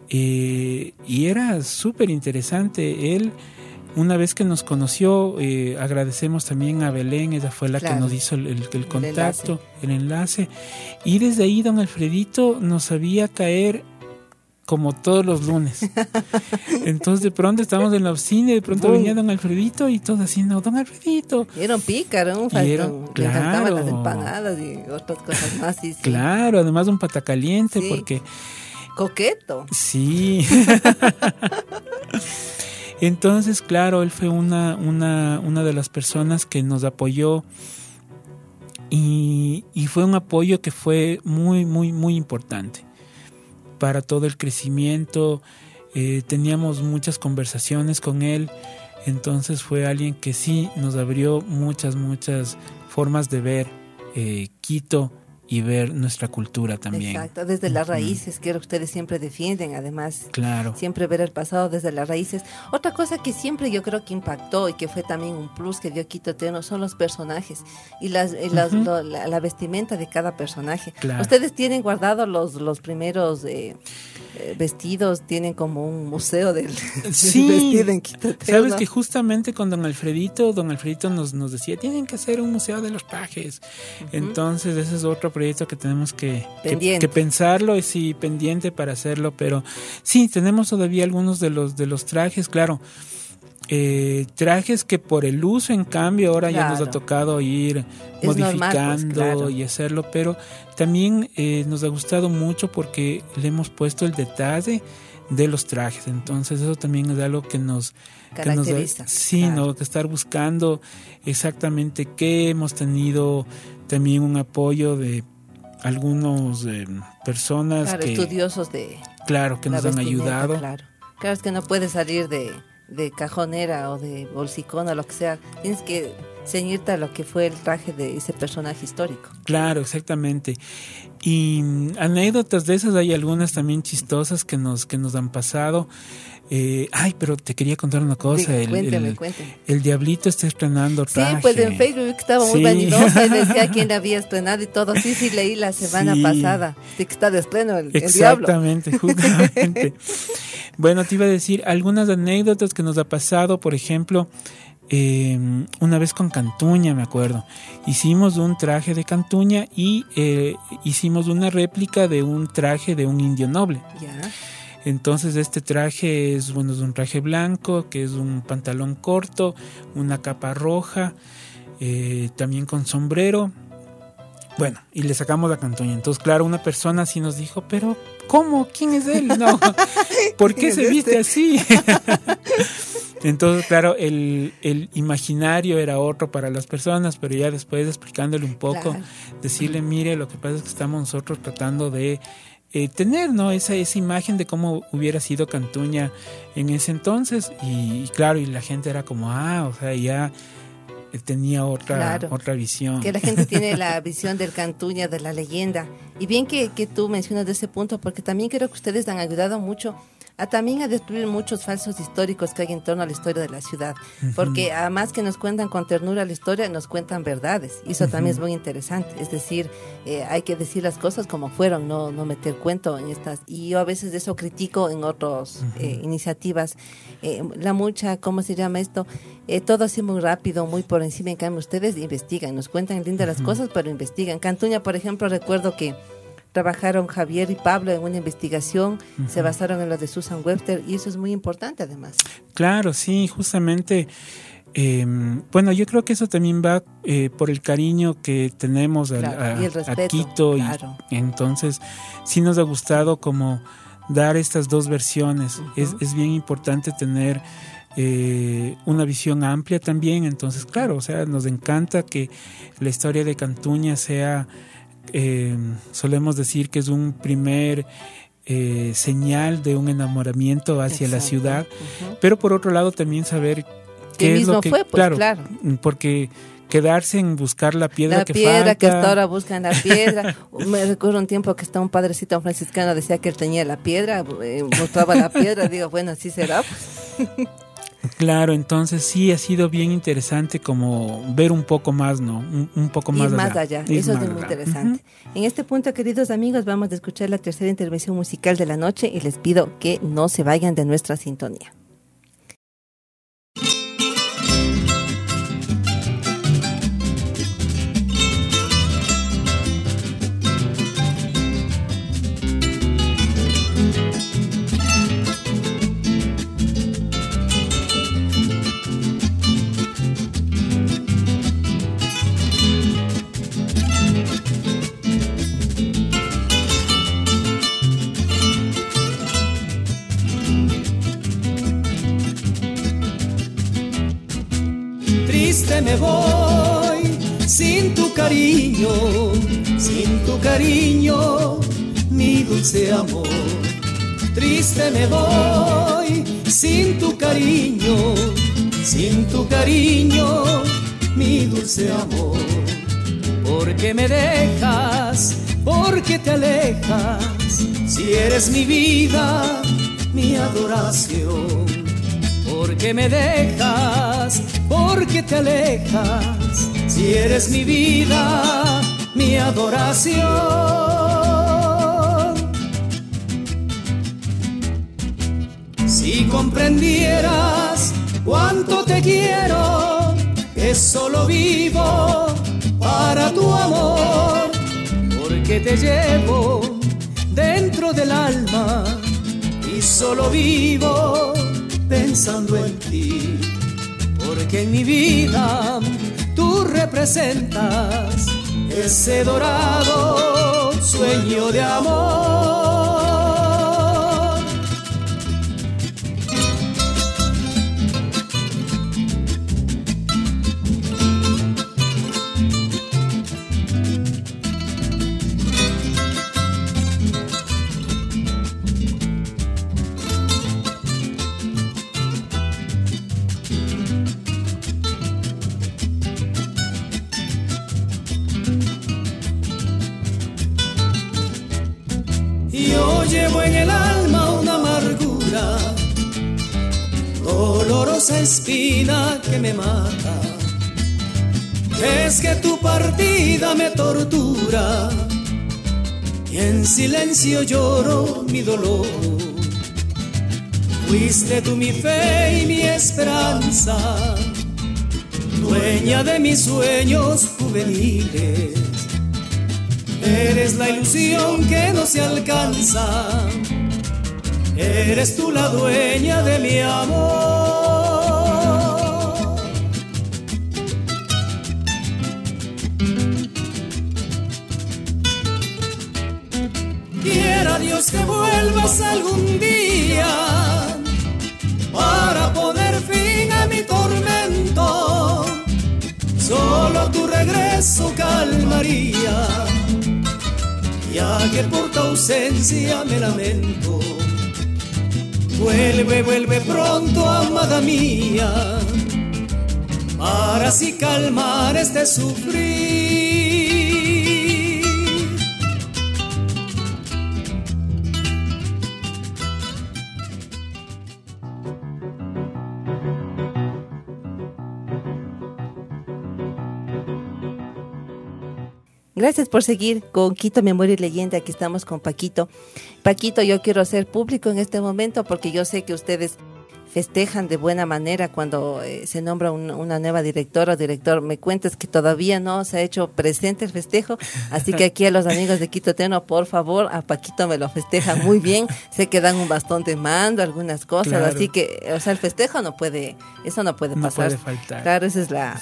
Eh, y era súper interesante. Él una vez que nos conoció, eh, agradecemos también a Belén, ella fue la que nos hizo el, el- el contacto, enlace. el enlace. Y desde ahí don Alfredito nos sabía caer como todos los lunes. Entonces de pronto estábamos en la oficina y de pronto Boom. venía don Alfredito y todos así, no, don Alfredito. Y Era un pícaro, un. Le encantaban las claro. empanadas y otras cosas más. Sí, sí. Claro, además un pata caliente Sí. porque Coqueto. Sí. (laughs) Entonces, claro, él fue una, una, una de las personas que nos apoyó y, y fue un apoyo que fue muy, muy, muy importante para todo el crecimiento. Eh, teníamos muchas conversaciones con él, entonces fue alguien que sí nos abrió muchas, muchas formas de ver eh, Quito y ver nuestra cultura también. Exacto, desde las raíces, que ustedes siempre defienden, además. Claro. Siempre ver el pasado desde las raíces. Otra cosa que siempre yo creo que impactó y que fue también un plus que dio Quito Eterno son los personajes y, las, y las- Ujú. lo- la, la vestimenta de cada personaje. Claro. Ustedes tienen guardados los, los primeros eh, eh, vestidos, tienen como un museo del, del Sí, (laughs) vestido en Quito Eterno. Sabes que justamente con don Alfredito, don Alfredito nos, nos decía, tienen que hacer un museo de los trajes. Entonces ese es otro proyecto que tenemos que, que, Pendiente. que pensarlo y sí, pendiente para hacerlo. Pero sí, tenemos todavía algunos de los, de los trajes, claro. Eh, trajes que por el uso, en cambio, ahora ya nos ha tocado ir Es normal, pues, modificando claro. y hacerlo, pero también eh, nos ha gustado mucho porque le hemos puesto el detalle de los trajes. Entonces eso también es algo que nos que nos da- sí, claro. no, que estar buscando exactamente qué hemos tenido también un apoyo de algunos eh, personas Claro, que estudiosos de claro que nos han ayudado. Claro. claro, es que no puedes salir de, de cajonera o de bolsicón o lo que sea. Tienes que ceñirte a lo que fue el traje de ese personaje histórico. Claro, exactamente. Y mm, anécdotas de esas hay algunas también chistosas que nos que nos han pasado. Eh, ay, pero te quería contar una cosa. Diga, el, cuénteme, el- cuénteme. el diablito está estrenando Sí, traje. pues en Facebook estaba muy Sí. vanidosa y decía (laughs) quién había estrenado y todo. Sí, sí, leí la semana Sí. pasada. Sí, que está de estreno el, el diablo. Exactamente, (laughs) justamente. bueno, te iba a decir algunas anécdotas que nos ha pasado, por ejemplo, eh, una vez con Cantuña, me acuerdo. Hicimos un traje de Cantuña y eh, hicimos una réplica de un traje de un indio noble. Entonces este traje es bueno es un traje blanco que es un pantalón corto, una capa roja, eh, también con sombrero. Bueno, y le sacamos la cantoña. Entonces, claro, una persona así nos dijo, pero ¿cómo? ¿Quién es él? No, (laughs) ¿por qué ¿Quién se viste este? así? (laughs) Entonces, claro, el, el imaginario era otro para las personas, pero ya después explicándole un poco, Claro. decirle, mire, lo que pasa es que estamos nosotros tratando de eh, tener ¿no? esa, esa imagen de cómo hubiera sido Cantuña en ese entonces. Y, y claro, y la gente era como, ah, o sea, ya tenía otra, Claro. otra visión. Que la gente tiene la (laughs) visión del cantuña, de la leyenda. Y bien que, que tú mencionas de ese punto, porque también creo que ustedes han ayudado mucho a también a destruir muchos falsos históricos que hay en torno a la historia de la ciudad. Porque además que nos cuentan con ternura la historia, nos cuentan verdades. Y eso también es muy interesante. Es decir, eh, hay que decir las cosas como fueron, no, no meter cuento en estas. Y yo a veces de eso critico en otras iniciativas. Eh, la mucha, ¿cómo se llama esto? Eh, todo así muy rápido, muy por encima. En cambio, ustedes investigan, nos cuentan lindas las cosas, pero investigan. Cantuña, por ejemplo, recuerdo que trabajaron Javier y Pablo en una investigación, se basaron en lo de Susan Webster y eso es muy importante además. Claro, sí, justamente. eh, bueno, yo creo que eso también va eh, por el cariño que tenemos al- Claro, a, y a respeto, Quito. y claro. entonces, sí nos ha gustado como dar estas dos versiones. es, es bien importante tener eh, una visión amplia también. Entonces, claro, o sea, nos encanta que la historia de Cantuña sea, eh, solemos decir que es un primer eh, señal de un enamoramiento hacia la ciudad, pero por otro lado también saber qué es lo que fue, pues, claro. porque quedarse en buscar la piedra La que piedra falta que hasta ahora buscan la piedra. (laughs) Me recuerdo un tiempo que está un padrecito franciscano decía que él tenía la piedra, eh, mostraba la piedra, (laughs) digo, bueno, así será. pues. Claro, entonces sí ha sido bien interesante como ver un poco más, ¿no? Un, un poco más Ir más allá, Ir eso es muy allá. interesante. En este punto, queridos amigos, vamos a escuchar la tercera intervención musical de la noche y les pido que no se vayan de nuestra sintonía. Me voy sin tu cariño, sin tu cariño, mi dulce amor. Triste me voy sin tu cariño, sin tu cariño, mi dulce amor. Porque me dejas, porque te alejas, si eres mi vida, mi adoración. Porque me dejas, porque te alejas, si eres mi vida, mi adoración. Si comprendieras cuánto te quiero, que solo vivo para tu amor, porque te llevo dentro del alma y solo vivo pensando en ti, porque en mi vida tú representas ese dorado sueño de amor. Llevo en el alma una amargura, dolorosa espina que me mata. Es que tu partida me tortura y en silencio lloro mi dolor. Fuiste tú mi fe y mi esperanza, dueña de mis sueños juveniles. Eres la ilusión que no se alcanza. Eres tú la dueña de mi amor. Quiera Dios que vuelvas algún día para poner fin a mi tormento. Solo tu regreso calmaría ya que por tu ausencia me lamento. Vuelve, vuelve pronto, amada mía, para así calmar este sufrir. Gracias por seguir con Quito Memoria y Leyenda. Aquí estamos con Paquito. Paquito, yo quiero hacer público en este momento porque yo sé que ustedes festejan de buena manera cuando eh, se nombra un, una nueva directora o director. Me cuentas que todavía no se ha hecho presente el festejo, así que aquí a los amigos de Quito Teno, por favor, a Paquito me lo festejan muy bien. sé que dan un bastón de mando, algunas cosas, Claro. así que, o sea, el festejo no puede, eso no puede No pasar. puede faltar. Claro, ese es la,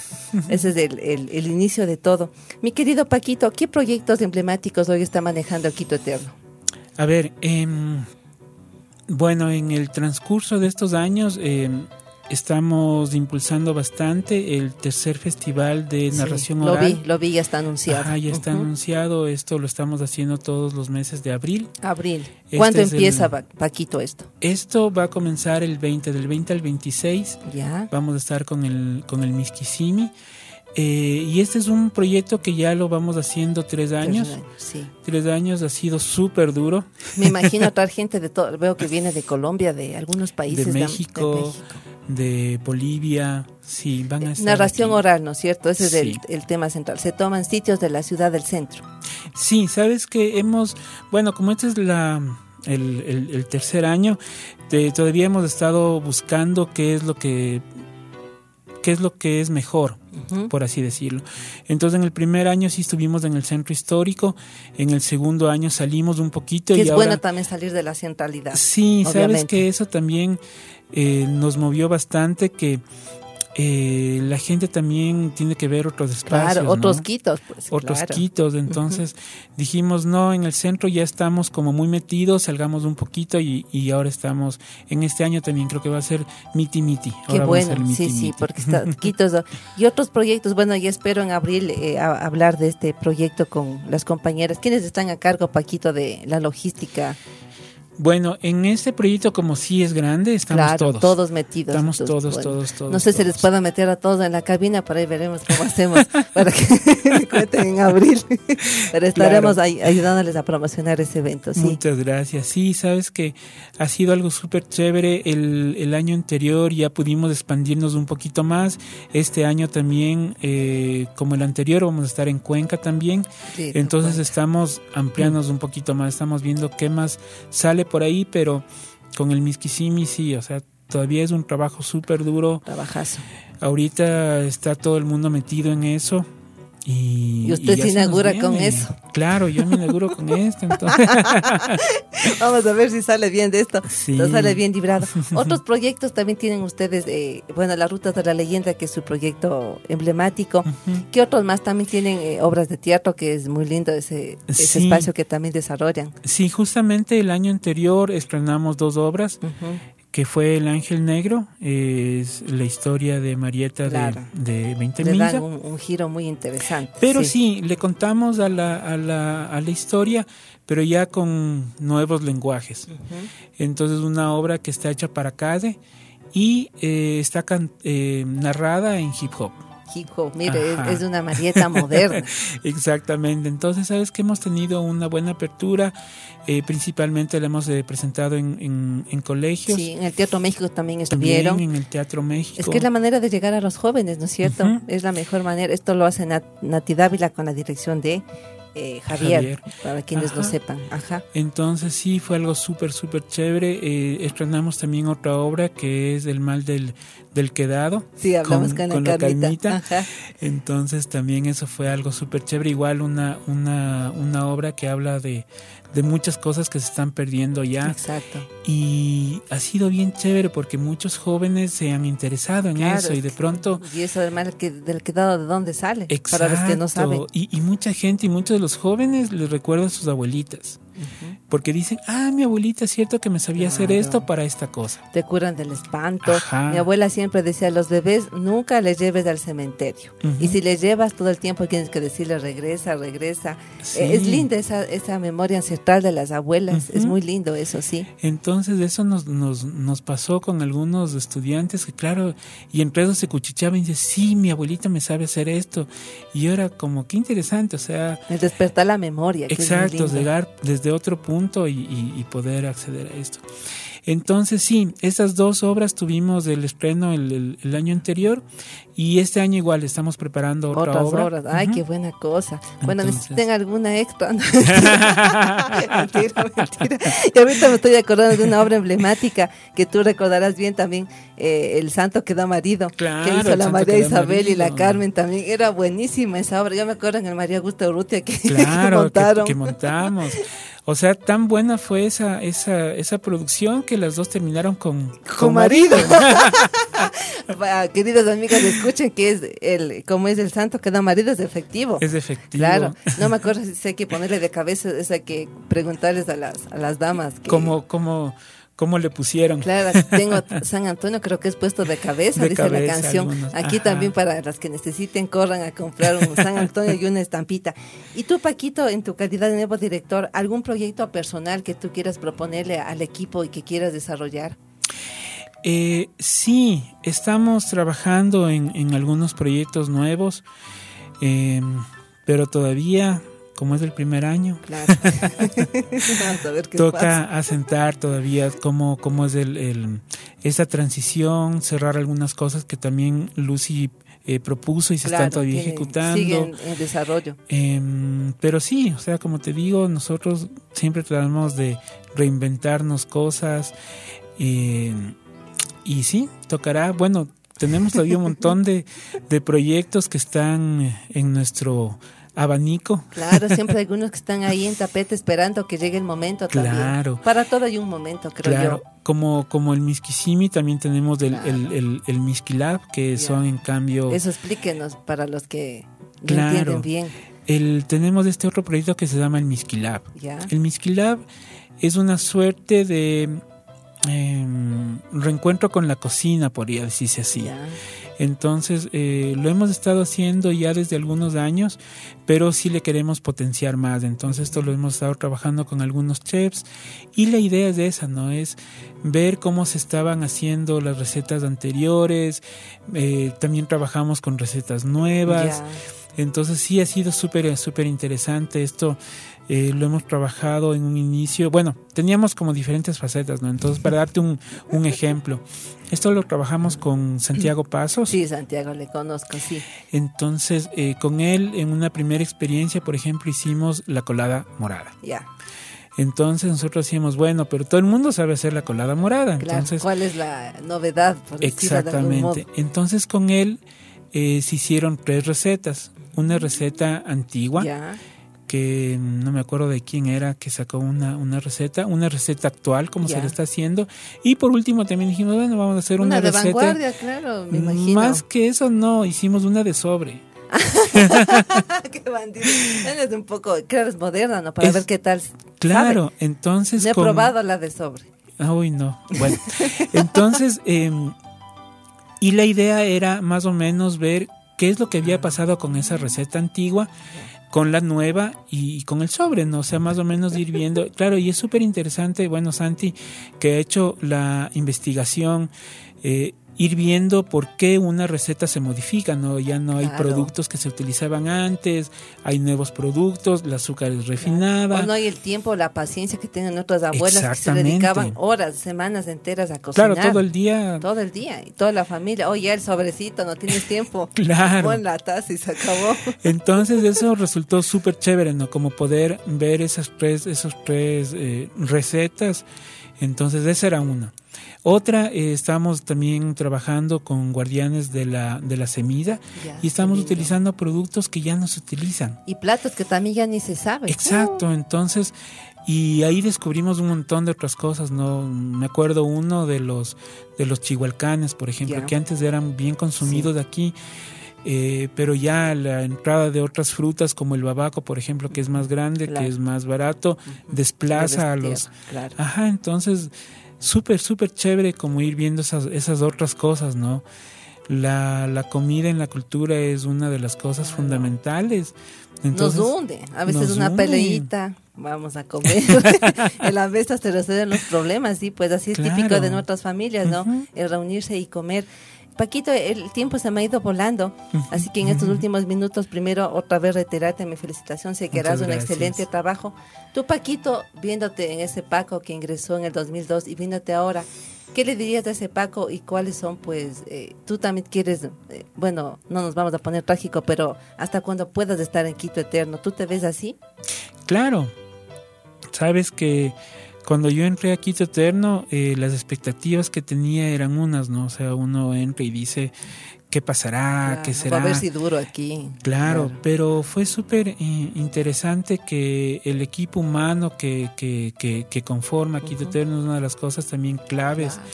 ese es el, el- el inicio de todo. Mi querido Paquito, ¿qué proyectos emblemáticos hoy está manejando Quito Eterno? A ver, em, bueno, en el transcurso de estos años em, estamos impulsando bastante el tercer festival de Sí, narración lo oral. vi, lo vi, ya está anunciado. Ajá, ya está anunciado. Esto lo estamos haciendo todos los meses de abril. Abril. Este ¿Cuándo el- empieza, Pa- Paquito, esto? Esto va a comenzar el 20, del 20 al 26. Ya. Vamos a estar con el, con el Miskisimi. Eh, y este es un proyecto que ya lo vamos haciendo tres años. Sí. Tres años ha sido súper duro. Me imagino (laughs) traer gente de todo. Veo que viene de Colombia, de algunos países. de México, de México. de Bolivia, sí, van a estar Narración aquí. oral, ¿no es cierto? Ese es el, tema central. Se toman sitios de la ciudad del centro. Sí, sabes que hemos, bueno, como este es la el, el- el tercer año, todavía hemos estado buscando qué es lo que qué es lo que es mejor, por así decirlo. Entonces en el primer año sí estuvimos en el centro histórico, en el segundo año salimos un poquito Que y es ahora bueno también salir de la centralidad. Sí, sabes que eso también eh, nos movió bastante, que eh, la gente también tiene que ver otros espacios. Claro, otros quitos, pues. Otros claro. quitos. Entonces dijimos, no, en el centro ya estamos como muy metidos, salgamos un poquito y, y ahora estamos, en este año también creo que va a ser Miti Miti. Qué Ahora bueno, sí, Miti sí, porque está (laughs) Quitos y otros proyectos. Bueno, ya espero en abril eh, a- hablar de este proyecto con las compañeras. ¿Quiénes están a cargo, Paquito, de la logística? Bueno, en este proyecto como sí es grande, estamos claro, todos. metidos. Estamos todos, todos, todos, No sé si todos. les puedo meter a todos en la cabina, pero ahí veremos cómo hacemos (laughs) para que (laughs) en abril. (laughs) Pero estaremos Claro. ahí ayudándoles a promocionar ese evento, sí. Muchas gracias. Sí, sabes que ha sido algo súper chévere. El, el año anterior ya pudimos expandirnos un poquito más. Este año también, eh, como el anterior, vamos a estar en Cuenca también. Sí, Entonces tal estamos ampliándonos un poquito más. Estamos viendo qué más sale por ahí, pero con el Miskisimi sí, o sea, todavía es un trabajo súper duro. Trabajazo. Ahorita está todo el mundo metido en eso. Y, Y usted se inaugura con eso. Claro, yo me inauguro con esto. Entonces, (laughs) Vamos a ver si sale bien de esto. Sí. Sale bien librado. (laughs) Otros proyectos también tienen ustedes, eh, bueno, la Ruta de la Leyenda, que es su proyecto emblemático. ¿Qué otros más también tienen eh, obras de teatro, que es muy lindo ese, ese Sí. espacio que también desarrollan? Sí, justamente el año anterior estrenamos dos obras, Ujú. Que fue El Ángel Negro, es la historia de Marieta Claro. de, de 20 Le dan un, un giro muy interesante. Pero sí. le contamos a la, a, la, a la historia, pero ya con nuevos lenguajes. Entonces una obra que está hecha para CADE y eh, está can- eh, narrada en hip hop. Hip hop, mire, Ajá. es una Marieta moderna. (laughs) Exactamente. Entonces, sabes que hemos tenido una buena apertura. Eh, principalmente la hemos eh, presentado en, en, en colegios. Sí, en el Teatro México también También estuvieron. en el Teatro México. Es que es la manera de llegar a los jóvenes, ¿no es cierto? Es la mejor manera. Esto lo hace Nat Nati Dávila con la dirección de eh, Javier, Javier. para quienes lo sepan. Ajá. Entonces sí, fue algo súper, súper chévere. Eh, estrenamos también otra obra que es El mal del, del quedado. Sí, hablamos con, la la Carmita. Carmita. Ajá. Entonces también eso fue algo súper chévere. Igual una, una, una obra que habla de, de muchas cosas que se están perdiendo ya. Exacto. Y ha sido bien chévere porque muchos jóvenes se han interesado en Claro, eso y de que- pronto... Y eso además que, del quedado de dónde sale, Exacto. para los que no saben. Y, y mucha gente y muchos de los jóvenes les recuerdan a sus abuelitas. Porque dicen, ah, mi abuelita es cierto que me sabía hacer Claro. esto para esta cosa. Te curan del espanto. Ajá. Mi abuela siempre decía, los bebés nunca les lleves al cementerio. Ujú. Y si les llevas todo el tiempo tienes que decirle, regresa, regresa. Sí. Eh, Es linda esa, esa memoria ancestral de las abuelas. Es Ujú. muy lindo eso, sí. Entonces eso nos, nos, nos pasó con algunos estudiantes que claro, y entre ellos se cuchicheaban y dicen, sí, mi abuelita me sabe hacer esto. Y era como, qué interesante, o sea, El despertar la memoria. es exacto, llegar desde otro punto y, poder acceder a esto. Entonces sí, estas dos obras tuvimos el estreno el año anterior y este año igual estamos preparando otra Otras obra. obras. Ay, qué buena cosa. Bueno, Entonces- necesiten alguna extra. (laughs) (laughs) mentira, mentira. Y ahorita me estoy acordando de una obra emblemática que tú recordarás bien también, eh, El Santo que da marido, Claro, que hizo la María Isabel y la marido. Carmen también. Era buenísima esa obra. Yo me acuerdo en el María Augusta Urrutia que, que (laughs) Claro, que, montaron. que montamos. O sea, tan buena fue esa, esa, esa producción que las dos terminaron con, Con marido. Ah, (laughs) Queridas amigas, escuchen que es el, como es el santo que da marido, es efectivo. Es efectivo. Claro, no me acuerdo si hay que ponerle de cabeza, es hay que preguntarles a las, a las damas. Que, ¿Cómo, cómo, cómo le pusieron? Claro, tengo San Antonio, creo que es puesto de cabeza, De dice la canción. algunos, Aquí ajá. también para las que necesiten, corran a comprar un San Antonio y una estampita. Y tú, Paquito, en tu calidad de nuevo director, ¿algún proyecto personal que tú quieras proponerle al equipo y que quieras desarrollar? Eh, sí, estamos trabajando en, en algunos proyectos nuevos, eh, pero todavía, como es el primer año, Claro. Vamos (laughs) a ver qué toca pasa. asentar todavía cómo, cómo es el, el- esa transición, cerrar algunas cosas que también Lucy eh, propuso y se Claro, están todavía ejecutando. Siguen en desarrollo. Em, pero sí, o sea, como te digo, nosotros siempre tratamos de reinventarnos cosas. eh, y sí, tocará, bueno, tenemos todavía un montón de, de proyectos que están en nuestro abanico. Claro, siempre hay algunos que están ahí en tapete esperando que llegue el momento también. Claro. Para todo hay un momento, creo Claro, yo. como, como el Miskisimi, también tenemos del, Claro. el, el, el Miskilab, que son en cambio... Eso explíquenos para los que no Claro. entienden bien. El, tenemos este otro proyecto que se llama el Miskilab. Ya. El Miskilab es una suerte de em, reencuentro con la cocina, podría decirse así. Ya. Entonces, eh, lo hemos estado haciendo ya desde algunos años, pero sí le queremos potenciar más. Entonces, esto lo hemos estado trabajando con algunos chefs y la idea es esa, ¿no? Es ver cómo se estaban haciendo las recetas anteriores. eh, también trabajamos con recetas nuevas. Entonces sí ha sido súper súper interesante esto. Eh, lo hemos trabajado en un inicio. Bueno, teníamos como diferentes facetas, ¿no? Entonces, para darte un, un ejemplo, esto lo trabajamos con Santiago Pasos. Sí, Santiago, le conozco, sí. Entonces, eh, con él, en una primera experiencia, por ejemplo, hicimos la colada morada. Ya. Entonces, nosotros decíamos, bueno, pero todo el mundo sabe hacer la colada morada. Claro. Entonces, ¿Cuál es la novedad? Por de? Exactamente. Entonces con él eh, se hicieron tres recetas. Una receta antigua, Ya. Que no me acuerdo de quién era, que sacó una, una receta. Una receta actual, como se le está haciendo. Y por último también dijimos, bueno, vamos a hacer Una, una, de receta. vanguardia, claro, me imagino. Más que eso, no, hicimos una de sobre. (laughs) qué bandido. Es un poco, claro, es moderna, ¿no? Para Es- ver qué tal. Claro, sabe. entonces. No he probado la de sobre. Uy, no. Bueno, entonces, (laughs) em, y la idea era más o menos ver qué es lo que había pasado con esa receta antigua, con la nueva y, con el sobre, ¿no? O sea, más o menos ir viendo. (laughs) Claro, y es súper interesante, bueno, Santi, que ha hecho la investigación. eh, ir viendo por qué una receta se modifica, ¿no? Ya no hay Claro. productos que se utilizaban antes, hay nuevos productos, el azúcar es refinada. O no hay el tiempo, la paciencia que tienen nuestras abuelas que se dedicaban horas, semanas enteras a cocinar. Claro, todo el día. Todo el día. Y toda la familia. Oye, el sobrecito, no tienes tiempo. (laughs) Claro. Pon la taza y se acabó. (laughs) Entonces eso resultó súper chévere, ¿no? Como poder ver esas tres, esos tres eh, recetas. Entonces esa era una. Otra, eh, estamos también trabajando con guardianes de la, de la semilla Ya, y estamos utilizando productos que ya no se utilizan. Y platos que también ya ni se sabe. Exacto, entonces, y ahí descubrimos un montón de otras cosas, ¿no? Me acuerdo uno de los, de los chihualcanes, por ejemplo, Ya. que antes eran bien consumidos de aquí, eh, pero ya la entrada de otras frutas como el babaco, por ejemplo, que es más grande, Claro. que es más barato, desplaza a Lo los... Claro. Ajá, entonces, súper, súper chévere como ir viendo esas, esas otras cosas, ¿no? La, la comida en la cultura es una de las cosas fundamentales. Entonces, nos hunde. A veces una hunde. peleita, vamos a comer. en las mesas te resuelven los problemas, sí, pues así es típico de nuestras familias, ¿no? El reunirse y comer. Paquito, el tiempo se me ha ido volando, así que en estos últimos minutos, primero otra vez reiterarte mi felicitación, sé que harás un excelente trabajo. Tú, Paquito, viéndote en ese Paco que ingresó en el 2002 y viéndote ahora, ¿qué le dirías a ese Paco y cuáles son, pues, eh, tú también quieres, eh, bueno, no nos vamos a poner trágico, pero hasta cuando puedas estar en Quito Eterno, ¿tú te ves así? Claro, sabes que cuando yo entré a Quito Eterno, eh, las expectativas que tenía eran unas, ¿no? O sea, uno entra y dice, ¿qué pasará? Claro, ¿Qué será? Va a ver si duro aquí. Claro, pero fue súper eh, interesante que el equipo humano que, que, que, que conforma Quito Ujú. Eterno es una de las cosas también claves. Claro.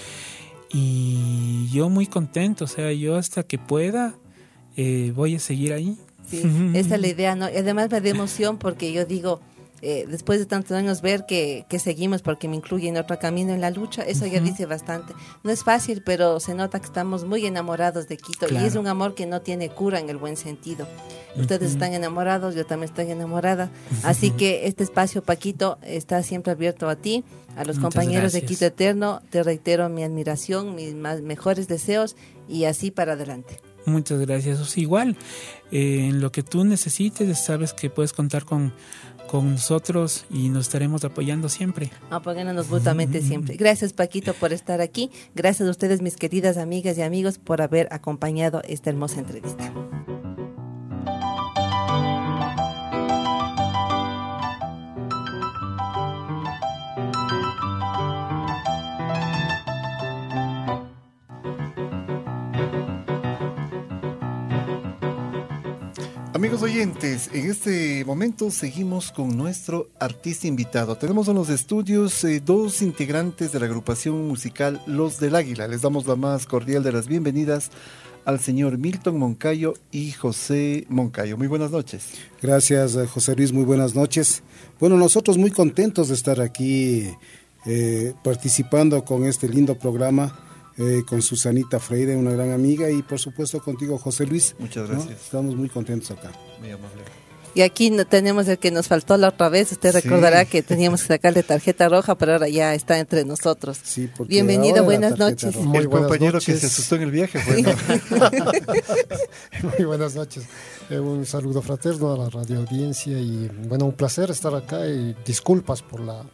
Y yo muy contento, o sea, yo hasta que pueda eh, voy a seguir ahí. Sí, esa es la idea, ¿no? Además me da (laughs) emoción porque yo digo, eh, después de tantos años ver que, que seguimos porque me incluye en otro camino en la lucha, eso ya dice bastante. No es fácil, pero se nota que estamos muy enamorados de Quito y es un amor que no tiene cura en el buen sentido. Ustedes están enamorados, yo también estoy enamorada. Así que este espacio, Paquito, está siempre abierto a ti, a los Muchas compañeros de. Quito Eterno. Te reitero mi admiración, mis más mejores deseos y así para adelante. Muchas gracias. O sea, igual, eh, en lo que tú necesites, sabes que puedes contar con, con nosotros y nos estaremos apoyando siempre. apoyándonos mutuamente siempre. Gracias Paquito por estar aquí. Gracias a ustedes mis queridas amigas y amigos por haber acompañado esta hermosa entrevista. Amigos oyentes, en este momento seguimos con nuestro artista invitado. Tenemos en los estudios eh, dos integrantes de la agrupación musical Los del Águila. Les damos la más cordial de las bienvenidas al señor Milton Moncayo y José Moncayo. Muy buenas noches. Gracias, eh, José Luis. Muy buenas noches. Bueno, nosotros muy contentos de estar aquí eh, participando con este lindo programa eh, con Susanita Freire, una gran amiga, y por supuesto contigo, José Luis. Muchas gracias. Estamos muy contentos acá. Muy amable. Y aquí no tenemos el que nos faltó la otra vez. Usted recordará que teníamos que sacarle tarjeta roja, pero ahora ya está entre nosotros. Sí, Bienvenido, buenas noches. Muy el compañero que se asustó en el viaje. Bueno. (laughs) Muy buenas noches. Eh, un saludo fraterno a la radio audiencia y bueno, un placer estar acá y disculpas por la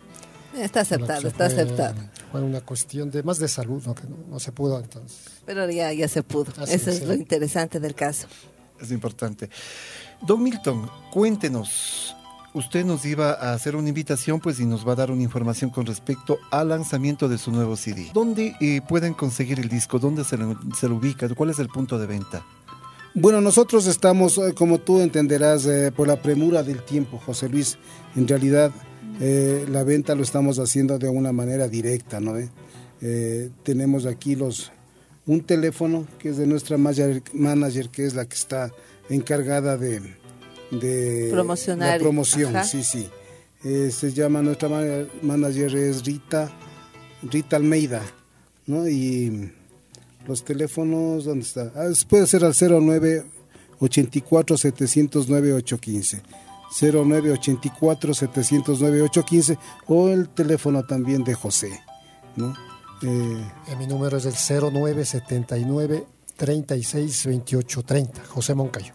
Está aceptado, está aceptado. Fue una cuestión de más de salud, ¿no? que no, se pudo entonces. Pero ya, ya se pudo. Eso es lo interesante del caso. Es importante. Don Milton, cuéntenos. Usted nos iba a hacer una invitación, pues, y nos va a dar una información con respecto al lanzamiento de su nuevo CD. ¿Dónde eh, pueden conseguir el disco? ¿Dónde se lo, se lo ubica? ¿Cuál es el punto de venta? Bueno, nosotros estamos, eh, como tú entenderás, eh, por la premura del tiempo, José Luis. En realidad, eh, la venta lo estamos haciendo de una manera directa, ¿no? Eh, tenemos aquí los un teléfono que es de nuestra manager, que es la que está encargada de, de Promocionar. la promoción, sí, sí. Eh, se llama nuestra manager es Rita, Rita Almeida, ¿no? Y los teléfonos, ¿dónde está? Ah, puede ser al 09 84 709 815. 0984 709 815 o el teléfono también de José. ¿no? Eh, eh, mi número es el 0979 36 28 30, José Moncayo.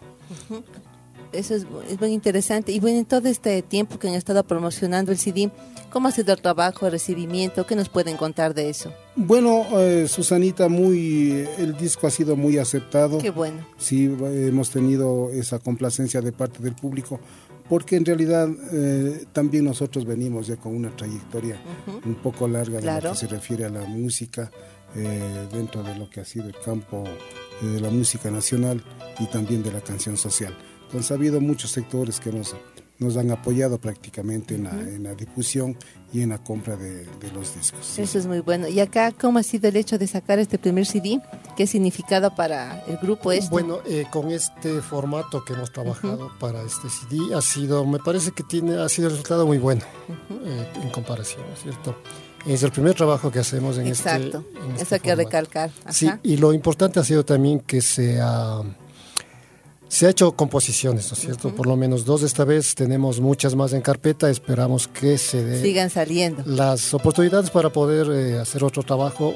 Eso es, es, muy interesante. Y bueno, en todo este tiempo que han estado promocionando el CD, ¿cómo ha sido el trabajo, el recibimiento? ¿Qué nos pueden contar de eso? Bueno, eh, Susanita, muy, el disco ha sido muy aceptado. Qué bueno. Sí, hemos tenido esa complacencia de parte del público porque en realidad eh, también nosotros venimos ya con una trayectoria un poco larga de lo que se refiere a la música eh, dentro de lo que ha sido el campo eh, de la música nacional y también de la canción social. Entonces ha habido muchos sectores que nos nos han apoyado prácticamente en, la, en la, difusión y en la compra de, los discos. Eso es muy bueno. ¿Y acá cómo ha sido el hecho de sacar este primer CD? ¿Qué significado para el grupo esto? Bueno, eh, con este formato que hemos trabajado para este CD ha sido, me parece que tiene, ha sido resultado muy bueno eh, en comparación, ¿cierto? Es el primer trabajo que hacemos en este Exacto, este eso hay que recalcar. Sí, y lo importante ha sido también que se ha se ha hecho composiciones, ¿no es cierto? Por lo menos dos esta vez, tenemos muchas más en carpeta, esperamos que se den sigan saliendo las oportunidades para poder eh, hacer otro trabajo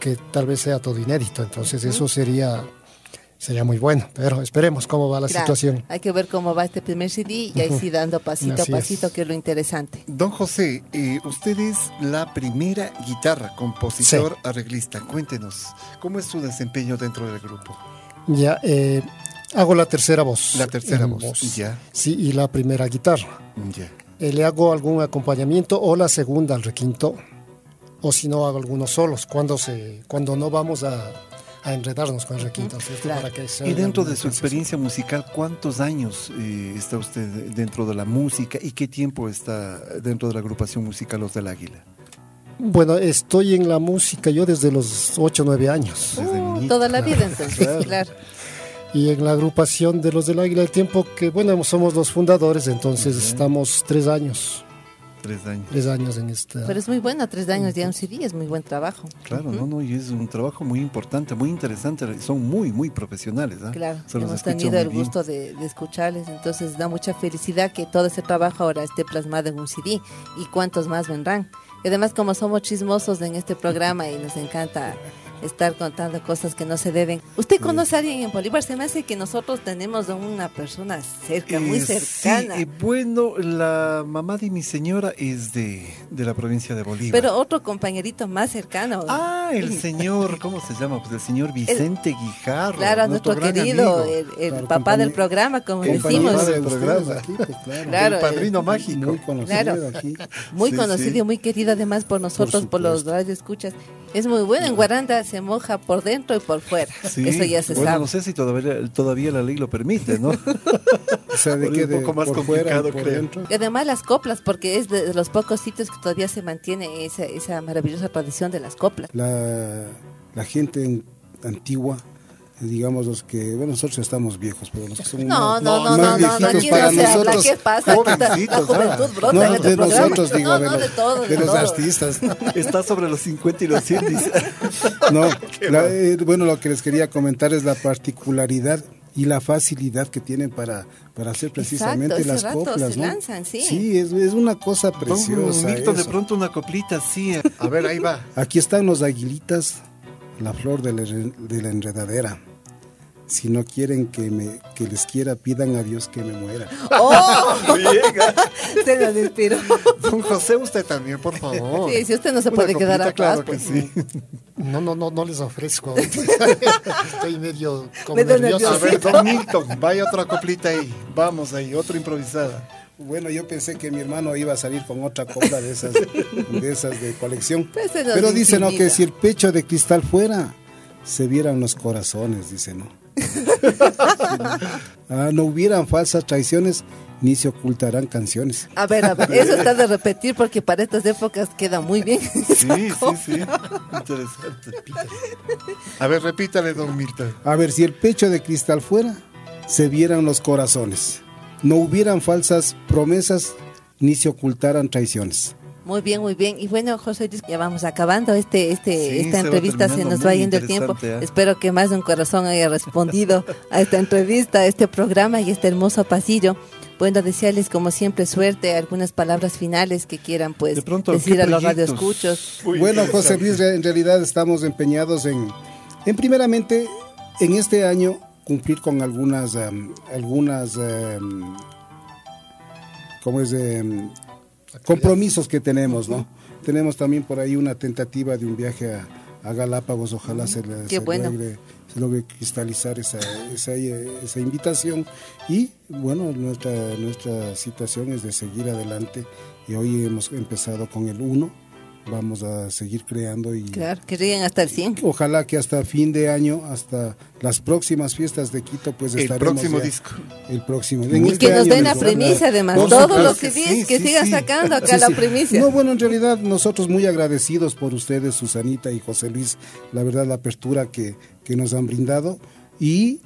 que tal vez sea todo inédito, entonces eso sería sería muy bueno, pero esperemos cómo va la situación. Hay que ver cómo va este primer CD y ahí sí dando pasito a pasito, que es lo interesante. Don José, eh, usted es la primera guitarra, compositor, arreglista. Cuéntenos, ¿cómo es su desempeño dentro del grupo? Ya, eh, Hago la tercera voz. La tercera voz. Ya. Sí, y la primera guitarra. Ya. Eh, le hago algún acompañamiento o la segunda al requinto. O si no, hago algunos solos cuando, se, cuando no vamos a, a enredarnos con el requinto. Para que y dentro de su experiencia musical, ¿cuántos años eh, está usted dentro de la música y qué tiempo está dentro de la agrupación musical Los del Águila? Bueno, estoy en la música yo desde los 8 o 9 años. Uh, toda la vida entonces, claro y en la agrupación de los del Águila del Tiempo, que bueno, somos los fundadores, entonces estamos tres años. Tres años. Tres años en esta. Pero es muy bueno, tres años ya un CD, es muy buen trabajo. Claro, no, no, y es un trabajo muy importante, muy interesante, son muy, muy profesionales. ¿eh? Claro, hemos tenido el gusto de, de, escucharles, entonces da mucha felicidad que todo ese trabajo ahora esté plasmado en un CD y cuántos más vendrán. Y además, como somos chismosos en este programa y nos encanta estar contando cosas que no se deben. ¿Usted conoce a alguien en Bolívar? Se me hace que nosotros tenemos una persona cerca, muy cercana. Sí, bueno, la mamá de mi señora es de, de, la provincia de Bolívar. Pero otro compañerito más cercano. Ah, el señor, ¿cómo se llama? Pues el señor Vicente Guijarro. Claro, nuestro, querido, el, papá del programa, como decimos. Del programa. Pues, (laughs) claro. el padrino mágico. Muy conocido aquí. Muy conocido y muy querido además por nosotros, por, por los radioescuchas. Es muy bueno, en Guaranda se moja por dentro y por fuera. Eso ya se bueno, sabe. No sé si todavía, todavía la ley lo permite, ¿no? (laughs) o sea, de que un poco más complicado, por dentro. Y además las coplas, porque es de los pocos sitios que todavía se mantiene esa, esa maravillosa tradición de las coplas. La, la gente antigua digamos los que, bueno, nosotros estamos viejos, pero los que somos (laughs) no, más, no, no, más no, no, viejitos no, para no, nosotros. ¿Qué pasa? La juventud brota no, en este de programa. nosotros, digo, no, de, no, los, de, todo, de, de los todo. artistas. (laughs) Está sobre los 50 y los 100, dice. (laughs) No, la, eh, bueno, lo que les quería comentar es la particularidad y la facilidad que tienen para, para hacer precisamente Exacto, las coplas, ¿no? lanzan, sí. Sí, es, es una cosa preciosa. Milton, de pronto una coplita, sí. A ver, ahí va. Aquí están los aguilitas, la flor de la, de la enredadera. Si no quieren que me que les quiera, pidan a Dios que me muera. ¡Oh! (laughs) (laughs) Se nos inspiró. Don José, usted también, por favor. Sí, si usted no se Una puede quedar atrás, claro que pues. sí. No, no, no, no les ofrezco. (laughs) Estoy medio como Medio nervioso. A ver, Don Milton, vaya otra coplita ahí. Vamos ahí, otra improvisada. Bueno, yo pensé que mi hermano iba a salir con otra copla de esas de, esas de colección. Pues Pero dice, ¿no? Que si el pecho de cristal fuera, se vieran los corazones, dice, ¿no? (laughs) Ah, no hubieran falsas traiciones, ni se ocultarán canciones. A ver, a ver, eso está de repetir porque para estas épocas queda muy bien. Sí, sí, sí. Interesante. A ver, repítale, don Milton. A ver, si el pecho de cristal fuera, se vieran los corazones. No hubieran falsas promesas, ni se ocultaran traiciones. Muy bien, muy bien. Y bueno, José Luis, ya vamos acabando este, este, Sí, esta se entrevista, se nos va yendo el tiempo. ¿eh? Espero que más de un corazón haya respondido a esta entrevista, a este programa y este hermoso pasillo. Bueno, desearles como siempre suerte, algunas palabras finales que quieran pues De pronto, decir ¿qué a los radioescuchos. Bueno, José. Luis, en realidad estamos empeñados en, en primeramente, en este año cumplir con algunas, em, algunas, em, ¿cómo es? Em, compromisos que tenemos, ¿no? Tenemos también por ahí una tentativa de un viaje a, a Galápagos, ojalá se, le- Qué se bueno. logre, se logre cristalizar esa, esa, esa invitación y bueno, nuestra, nuestra situación es de seguir adelante y hoy hemos empezado con el 1, vamos a seguir creando y Claro, que lleguen hasta el 100. ojalá que hasta fin de año, hasta las próximas fiestas de Quito, pues El estaremos próximo ya- disco. El próximo. Y que este nos den la premisa además, supuesto los que sí, que sí, sigan sí. sacando acá Sí, la sí. primicia. No, bueno, en realidad nosotros muy agradecidos por ustedes, Susanita y José Luis, la verdad la apertura que, que nos han brindado y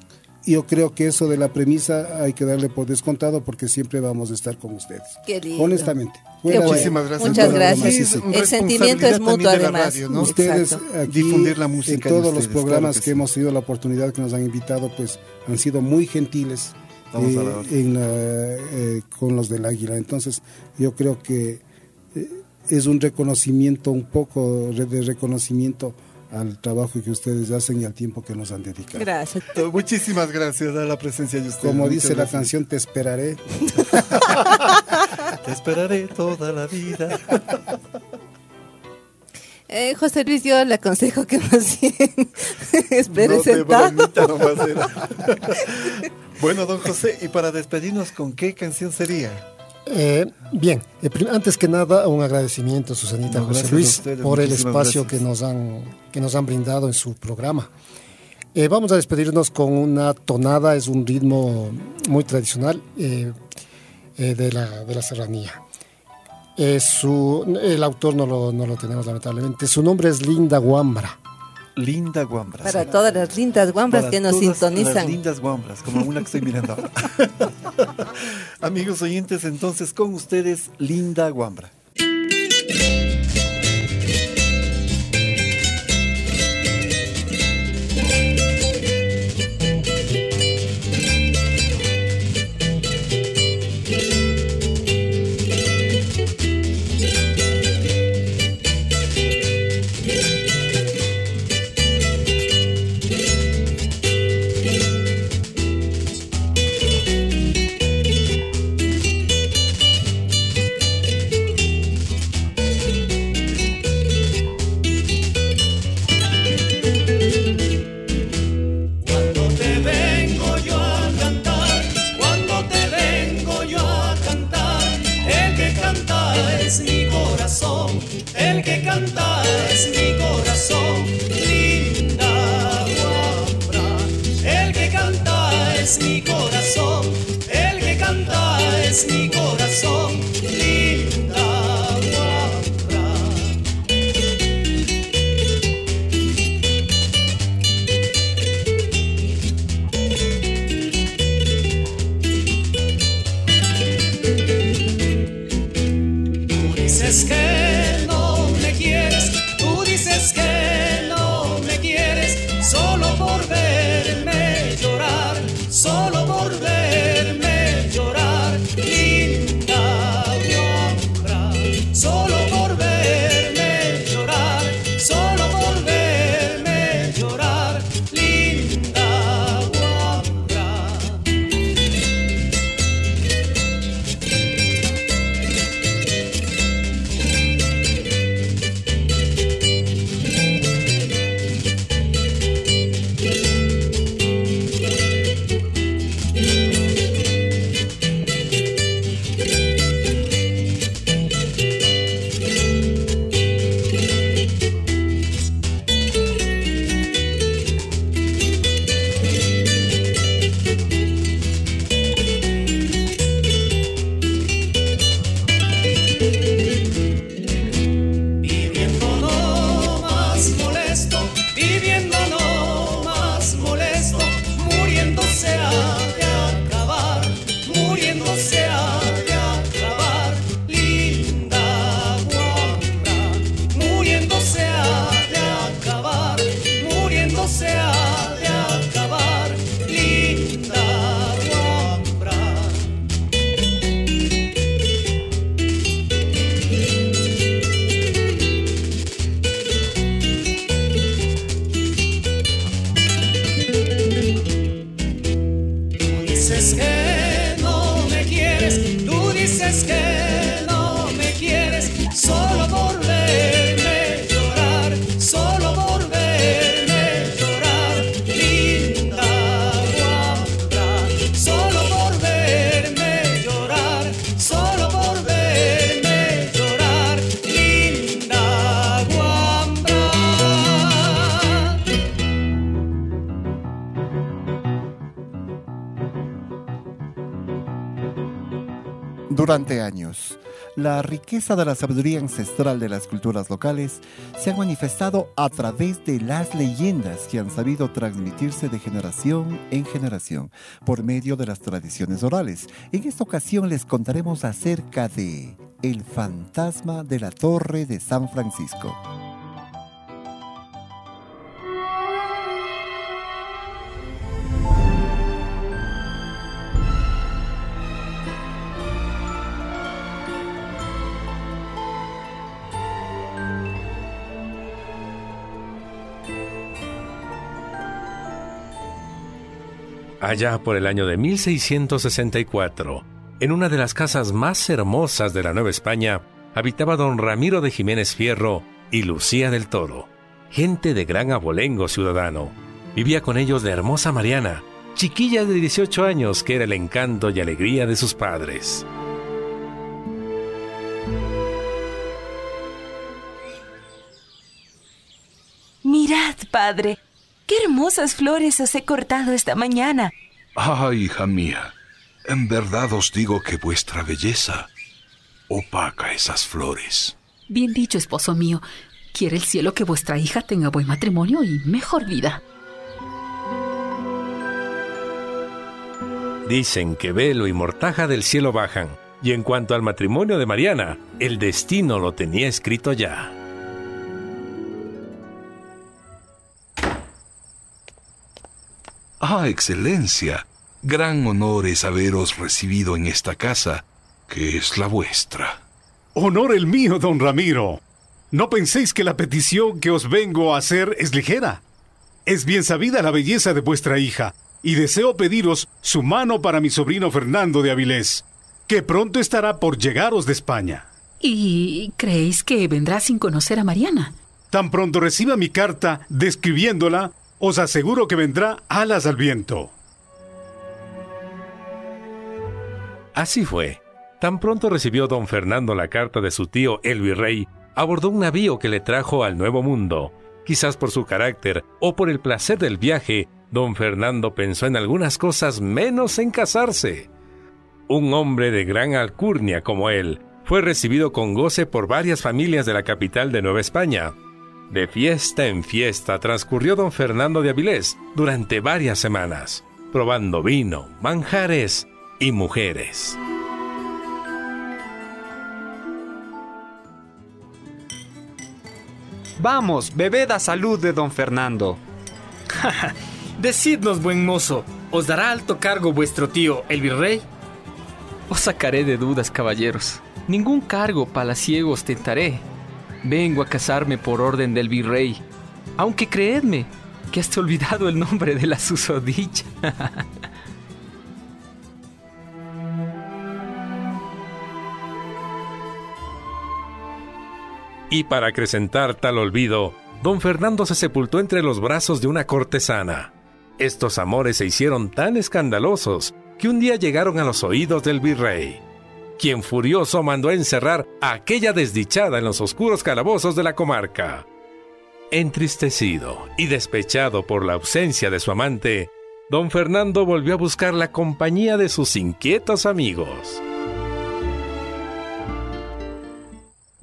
yo creo que eso de la premisa hay que darle por descontado porque siempre vamos a estar con ustedes. Qué lindo. Honestamente. Bueno. Muchísimas gracias. Muchas gracias. sí, sí. El sentimiento es mutuo además. radio, ¿no? Ustedes aquí, Difundir la música en todos los programas claro que, que sí. hemos tenido la oportunidad que nos han invitado, pues han sido muy gentiles eh, en la- eh, con los del Águila. Entonces, yo creo que eh, es un reconocimiento, un poco de reconocimiento al trabajo que ustedes hacen y al tiempo que nos han dedicado. Gracias. (laughs) Muchísimas gracias a la presencia de ustedes. Como Muchas dice la canción, te esperaré. (laughs) Te esperaré toda la vida. (laughs) Eh, José Luis, yo le aconsejo que más bien espere No sentado. bromita bueno, don José, y para despedirnos, ¿con qué canción sería? Eh, bien, eh, antes que nada, un agradecimiento, Susanita No, José a Luis, ustedes, por el espacio gracias. que nos, han, que nos han brindado en su programa. Eh, vamos a despedirnos con una tonada, es un ritmo muy tradicional de, la, de la serranía. Su, el autor no lo, no lo tenemos lamentablemente. Su nombre es Linda Guambra. Linda Guambra. Para todas las lindas guambras que nos todas Las sintonizan. lindas guambras, como una que estoy mirando ahora. (laughs) (laughs) Amigos oyentes, entonces con ustedes, Linda Guambra. No riqueza de la sabiduría ancestral de las culturas locales se ha manifestado a través de las leyendas que han sabido transmitirse de generación en generación por medio de las tradiciones orales. En esta ocasión les contaremos acerca de el fantasma de la Torre de San Francisco. Allá por el año de 1664, en una de las casas más hermosas de la Nueva España, habitaba don Ramiro de Jiménez Fierro y Lucía del Toro, gente de gran abolengo ciudadano. Vivía con ellos la hermosa Mariana, chiquilla de 18 años que era el encanto y alegría de sus padres. Mirad, padre, qué hermosas flores os he cortado esta mañana. Ah, hija mía, en verdad os digo que vuestra belleza opaca esas flores. Bien dicho, esposo mío. Quiere el cielo que vuestra hija tenga buen matrimonio y mejor vida. Dicen que velo y mortaja del cielo bajan, y en cuanto al matrimonio de Mariana, el destino lo tenía escrito ya. Ah, excelencia, gran honor es haberos recibido en esta casa, que es la vuestra. Honor el mío, don Ramiro. No penséis que la petición que os vengo a hacer es ligera. Es bien sabida la belleza de vuestra hija, y deseo pediros su mano para mi sobrino Fernando de Avilés, que pronto estará por llegaros de España. ¿Y creéis que vendrá sin conocer a Mariana? Tan pronto reciba mi carta describiéndola, os aseguro que vendrá alas al viento. Así fue. Tan pronto recibió don Fernando la carta de su tío el virrey, abordó un navío que le trajo al Nuevo Mundo. Quizás por su carácter o por el placer del viaje, don Fernando pensó en algunas cosas menos en casarse. Un hombre de gran alcurnia como él fue recibido con goce por varias familias de la capital de Nueva España. De fiesta en fiesta transcurrió don Fernando de Avilés durante varias semanas, probando vino, manjares y mujeres. Vamos, bebed a salud de don Fernando. (laughs) Decidnos, buen mozo, ¿os dará alto cargo vuestro tío, el virrey? Os sacaré de dudas, caballeros. Ningún cargo palaciego ostentaré. Vengo a casarme por orden del virrey. Aunque creedme, que hasta olvidado el nombre de la susodicha. Y para acrecentar tal olvido, don Fernando se sepultó entre los brazos de una cortesana. Estos amores se hicieron tan escandalosos que un día llegaron a los oídos del virrey, quien furioso mandó encerrar a aquella desdichada en los oscuros calabozos de la comarca. Entristecido y despechado por la ausencia de su amante, don Fernando volvió a buscar la compañía de sus inquietos amigos.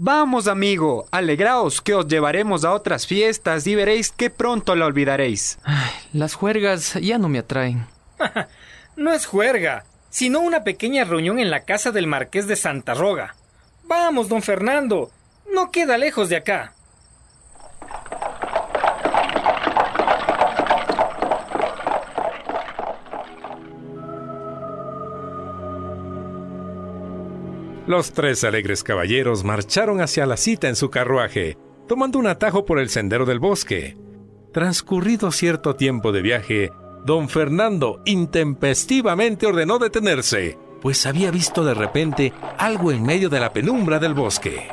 Vamos, amigo, alegraos que os llevaremos a otras fiestas y veréis que pronto la olvidaréis. las juergas ya no me atraen. (laughs) no es juerga, sino una pequeña reunión en la casa del marqués de Santa Roga. Vamos, don Fernando, no queda lejos de acá. Los tres alegres caballeros marcharon hacia la cita en su carruaje, tomando un atajo por el sendero del bosque. Transcurrido cierto tiempo de viaje, don Fernando intempestivamente ordenó detenerse, pues había visto de repente algo en medio de la penumbra del bosque.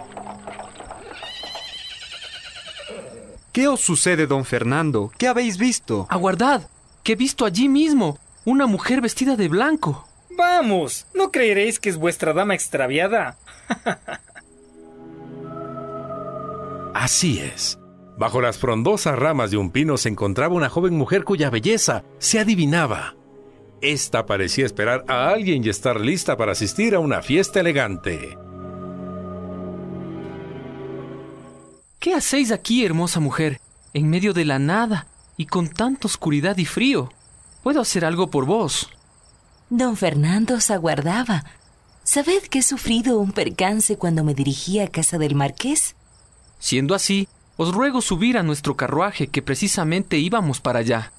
¿Qué os sucede, don Fernando? ¿Qué habéis visto? Aguardad, que he visto allí mismo una mujer vestida de blanco. Vamos, no creeréis que es vuestra dama extraviada. (laughs) Así es. Bajo las frondosas ramas de un pino se encontraba una joven mujer cuya belleza se adivinaba. Esta parecía esperar a alguien y estar lista para asistir a una fiesta elegante. ¿Qué hacéis aquí, hermosa mujer, en medio de la nada y con tanta oscuridad y frío? ¿Puedo hacer algo por vos? Don Fernando os aguardaba. ¿Sabed que he sufrido un percance cuando me dirigí a casa del marqués? Siendo así, os ruego subir a nuestro carruaje que precisamente íbamos para allá.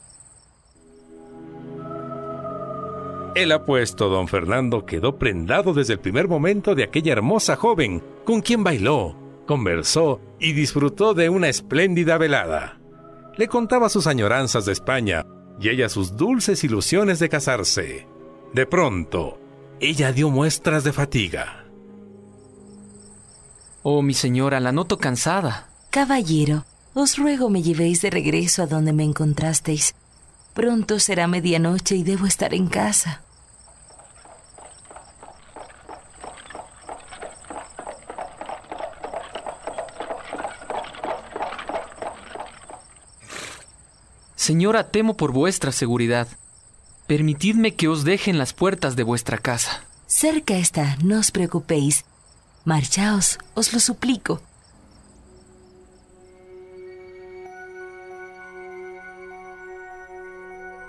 El apuesto don Fernando quedó prendado desde el primer momento de aquella hermosa joven con quien bailó, conversó y disfrutó de una espléndida velada. Le contaba sus añoranzas de España y ella sus dulces ilusiones de casarse. De pronto, ella dio muestras de fatiga. Oh, mi señora, la noto cansada. Caballero, os ruego me llevéis de regreso a donde me encontrasteis. Pronto será medianoche y debo estar en casa. Señora, temo por vuestra seguridad. Permitidme que os deje en las puertas de vuestra casa. Cerca está, no os preocupéis. Marchaos, os lo suplico.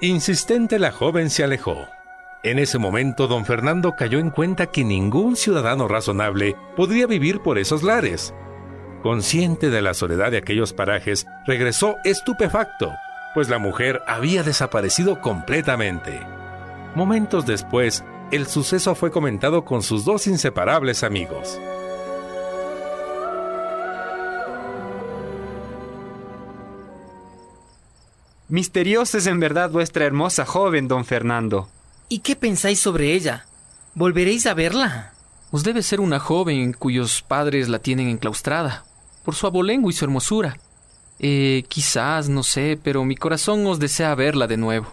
Insistente la joven se alejó. En ese momento don Fernando cayó en cuenta que ningún ciudadano razonable podría vivir por esos lares. Consciente de la soledad de aquellos parajes, regresó estupefacto pues la mujer había desaparecido completamente. Momentos después, el suceso fue comentado con sus dos inseparables amigos. Misteriosa es en verdad vuestra hermosa joven, don Fernando. ¿Y qué pensáis sobre ella? ¿Volveréis a verla? Os debe ser una joven cuyos padres la tienen enclaustrada, por su abolengo y su hermosura. Eh, quizás, no sé, pero mi corazón os desea verla de nuevo.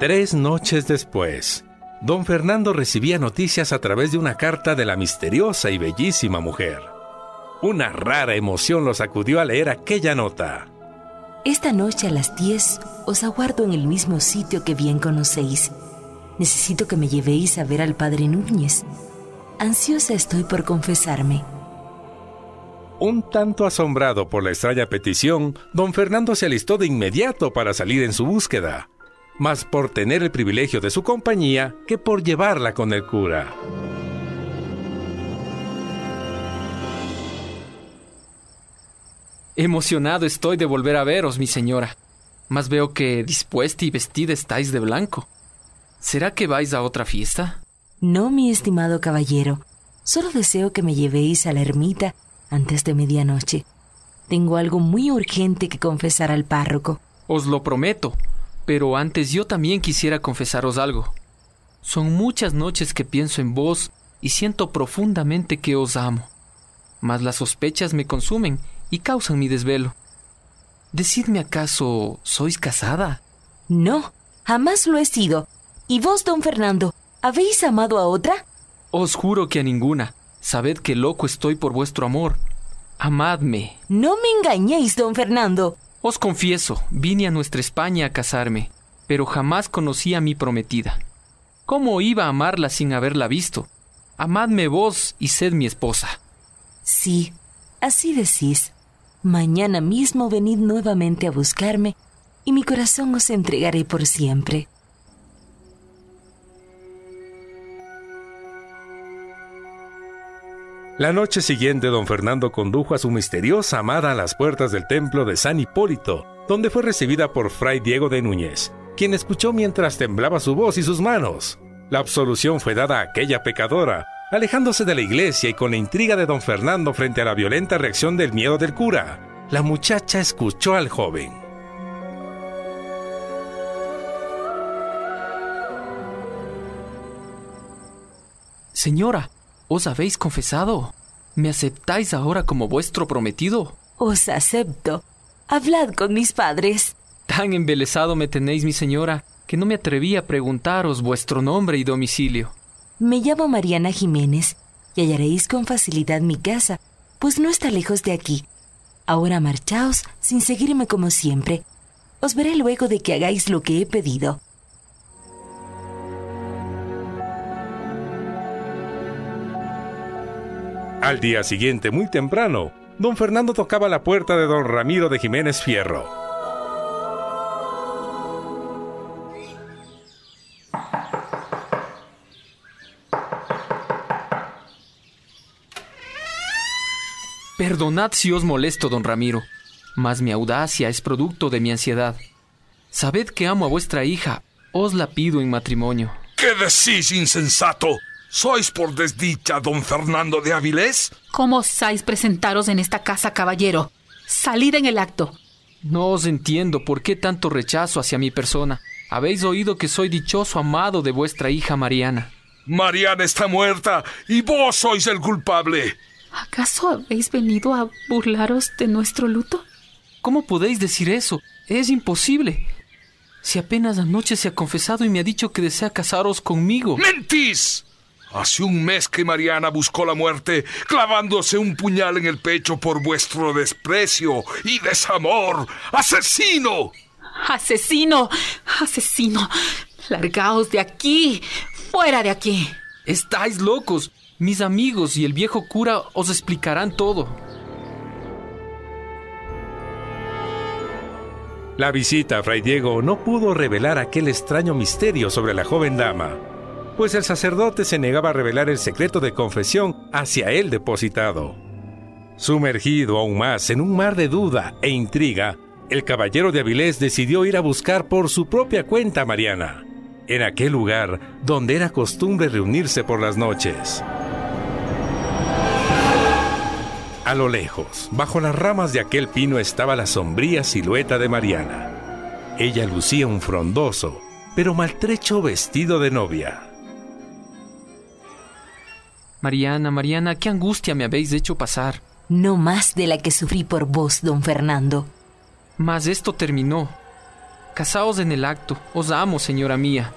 Tres noches después, don Fernando recibía noticias a través de una carta de la misteriosa y bellísima mujer. Una rara emoción lo sacudió al leer aquella nota. Esta noche a las 10 os aguardo en el mismo sitio que bien conocéis. Necesito que me llevéis a ver al padre Núñez. Ansiosa estoy por confesarme. Un tanto asombrado por la extraña petición, don Fernando se alistó de inmediato para salir en su búsqueda, más por tener el privilegio de su compañía que por llevarla con el cura. Emocionado estoy de volver a veros, mi señora. Mas veo que dispuesta y vestida estáis de blanco. ¿Será que vais a otra fiesta? No, mi estimado caballero. Solo deseo que me llevéis a la ermita antes de medianoche. Tengo algo muy urgente que confesar al párroco. Os lo prometo, pero antes yo también quisiera confesaros algo. Son muchas noches que pienso en vos y siento profundamente que os amo. Mas las sospechas me consumen y causan mi desvelo. Decidme acaso, ¿sois casada? No, jamás lo he sido. ¿Y vos, don Fernando, habéis amado a otra? Os juro que a ninguna. Sabed que loco estoy por vuestro amor. Amadme. No me engañéis, don Fernando. Os confieso, vine a nuestra España a casarme, pero jamás conocí a mi prometida. ¿Cómo iba a amarla sin haberla visto? Amadme vos y sed mi esposa. Sí, así decís. Mañana mismo venid nuevamente a buscarme y mi corazón os entregaré por siempre. La noche siguiente, don Fernando condujo a su misteriosa amada a las puertas del templo de San Hipólito, donde fue recibida por Fray Diego de Núñez, quien escuchó mientras temblaba su voz y sus manos. La absolución fue dada a aquella pecadora, Alejándose de la iglesia y con la intriga de don Fernando frente a la violenta reacción del miedo del cura, la muchacha escuchó al joven. Señora, ¿os habéis confesado? ¿Me aceptáis ahora como vuestro prometido? Os acepto. Hablad con mis padres. Tan embelesado me tenéis, mi señora, que no me atreví a preguntaros vuestro nombre y domicilio. Me llamo Mariana Jiménez y hallaréis con facilidad mi casa, pues no está lejos de aquí. Ahora marchaos sin seguirme como siempre. Os veré luego de que hagáis lo que he pedido. Al día siguiente, muy temprano, don Fernando tocaba la puerta de don Ramiro de Jiménez Fierro. Perdonad si os molesto, don Ramiro, mas mi audacia es producto de mi ansiedad. Sabed que amo a vuestra hija, os la pido en matrimonio. ¿Qué decís, insensato? ¿Sois por desdicha don Fernando de Avilés? ¿Cómo osáis presentaros en esta casa, caballero? Salid en el acto. No os entiendo por qué tanto rechazo hacia mi persona. Habéis oído que soy dichoso amado de vuestra hija Mariana. Mariana está muerta y vos sois el culpable. ¿Acaso habéis venido a burlaros de nuestro luto? ¿Cómo podéis decir eso? Es imposible. Si apenas anoche se ha confesado y me ha dicho que desea casaros conmigo. ¡Mentís! Hace un mes que Mariana buscó la muerte, clavándose un puñal en el pecho por vuestro desprecio y desamor. ¡Asesino! ¡Asesino! ¡Asesino! Largaos de aquí. ¡Fuera de aquí! Estáis locos. Mis amigos y el viejo cura os explicarán todo. La visita a Fray Diego no pudo revelar aquel extraño misterio sobre la joven dama, pues el sacerdote se negaba a revelar el secreto de confesión hacia él depositado. Sumergido aún más en un mar de duda e intriga, el caballero de Avilés decidió ir a buscar por su propia cuenta a Mariana, en aquel lugar donde era costumbre reunirse por las noches. A lo lejos, bajo las ramas de aquel pino estaba la sombría silueta de Mariana. Ella lucía un frondoso, pero maltrecho vestido de novia. Mariana, Mariana, qué angustia me habéis hecho pasar. No más de la que sufrí por vos, don Fernando. Mas esto terminó. Casaos en el acto, os amo, señora mía.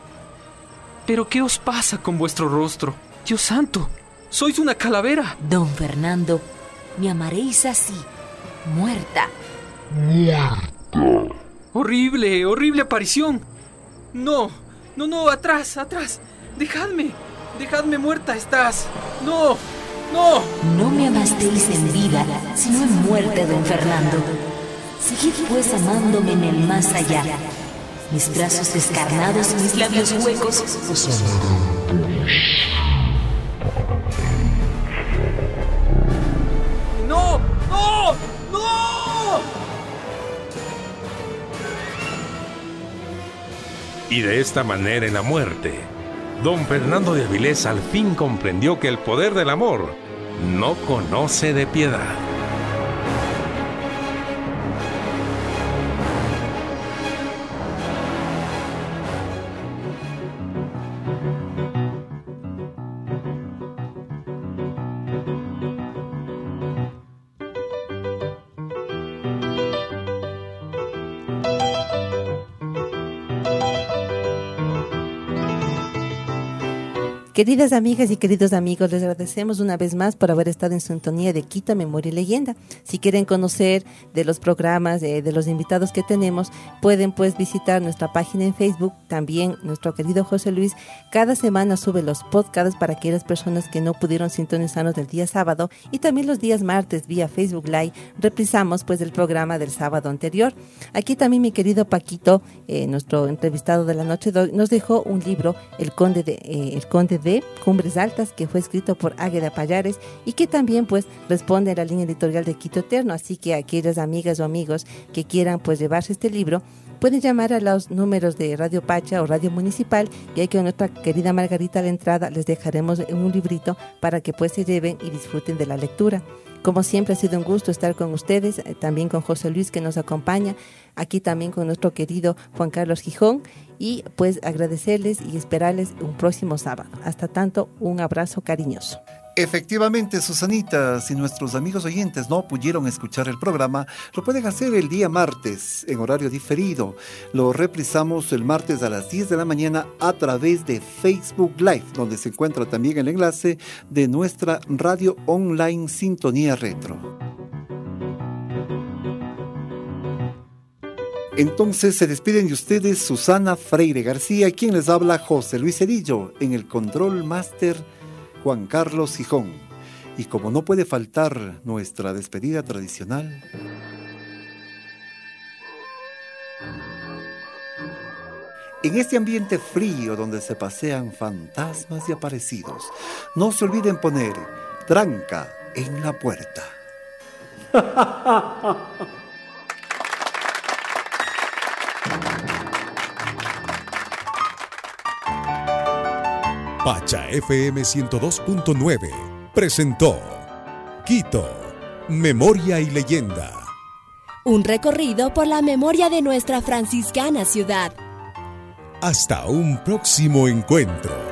Pero ¿qué os pasa con vuestro rostro? Dios santo, sois una calavera. Don Fernando, me amaréis así, muerta. Horrible, horrible aparición. No, no, no, atrás, atrás. Dejadme, dejadme muerta estás. No, no. No me amasteis en vida, sino en muerte, don Fernando. Seguid pues amándome en el más allá. Mis brazos descarnados y mis labios huecos ¡No! ¡No! ¡No! Y de esta manera en la muerte, don Fernando de Avilés al fin comprendió que el poder del amor no conoce de piedad. Queridas amigas y queridos amigos, les agradecemos una vez más por haber estado en sintonía de Quito Memoria y Leyenda. Si quieren conocer de los programas, de, los invitados que tenemos, pueden pues visitar nuestra página en Facebook. También nuestro querido José Luis cada semana sube los podcasts para aquellas personas que no pudieron sintonizarnos del día sábado y también los días martes vía Facebook Live reprisamos pues el programa del sábado anterior. Aquí también mi querido Paquito, eh, nuestro entrevistado de la noche, nos dejó un libro, El Conde de, eh, el Conde de Cumbres Altas, que fue escrito por Águeda Payares y que también pues responde a la línea editorial de Quito Eterno. Así que aquellas amigas o amigos que quieran pues llevarse este libro, pueden llamar a los números de Radio Pacha o Radio Municipal y hay que nuestra querida Margarita a la entrada les dejaremos un librito para que pues se lleven y disfruten de la lectura. Como siempre ha sido un gusto estar con ustedes, eh, también con José Luis que nos acompaña, aquí también con nuestro querido Juan Carlos Gijón y pues agradecerles y esperarles un próximo sábado. Hasta tanto, un abrazo cariñoso. Efectivamente, Susanita, si nuestros amigos oyentes no pudieron escuchar el programa, lo pueden hacer el día martes en horario diferido. Lo reprisamos el martes a las 10 de la mañana a través de Facebook Live, donde se encuentra también el enlace de nuestra radio online Sintonía Retro. Entonces se despiden de ustedes Susana Freire García, quien les habla José Luis Cedillo en el Control Master Juan Carlos Gijón. Y como no puede faltar nuestra despedida tradicional, En este ambiente frío donde se pasean fantasmas y aparecidos, no se olviden poner tranca en la puerta. (laughs) Pacha FM 102.9 presentó Quito, Memoria y Leyenda. Un recorrido por la memoria de nuestra franciscana ciudad. Hasta un próximo encuentro.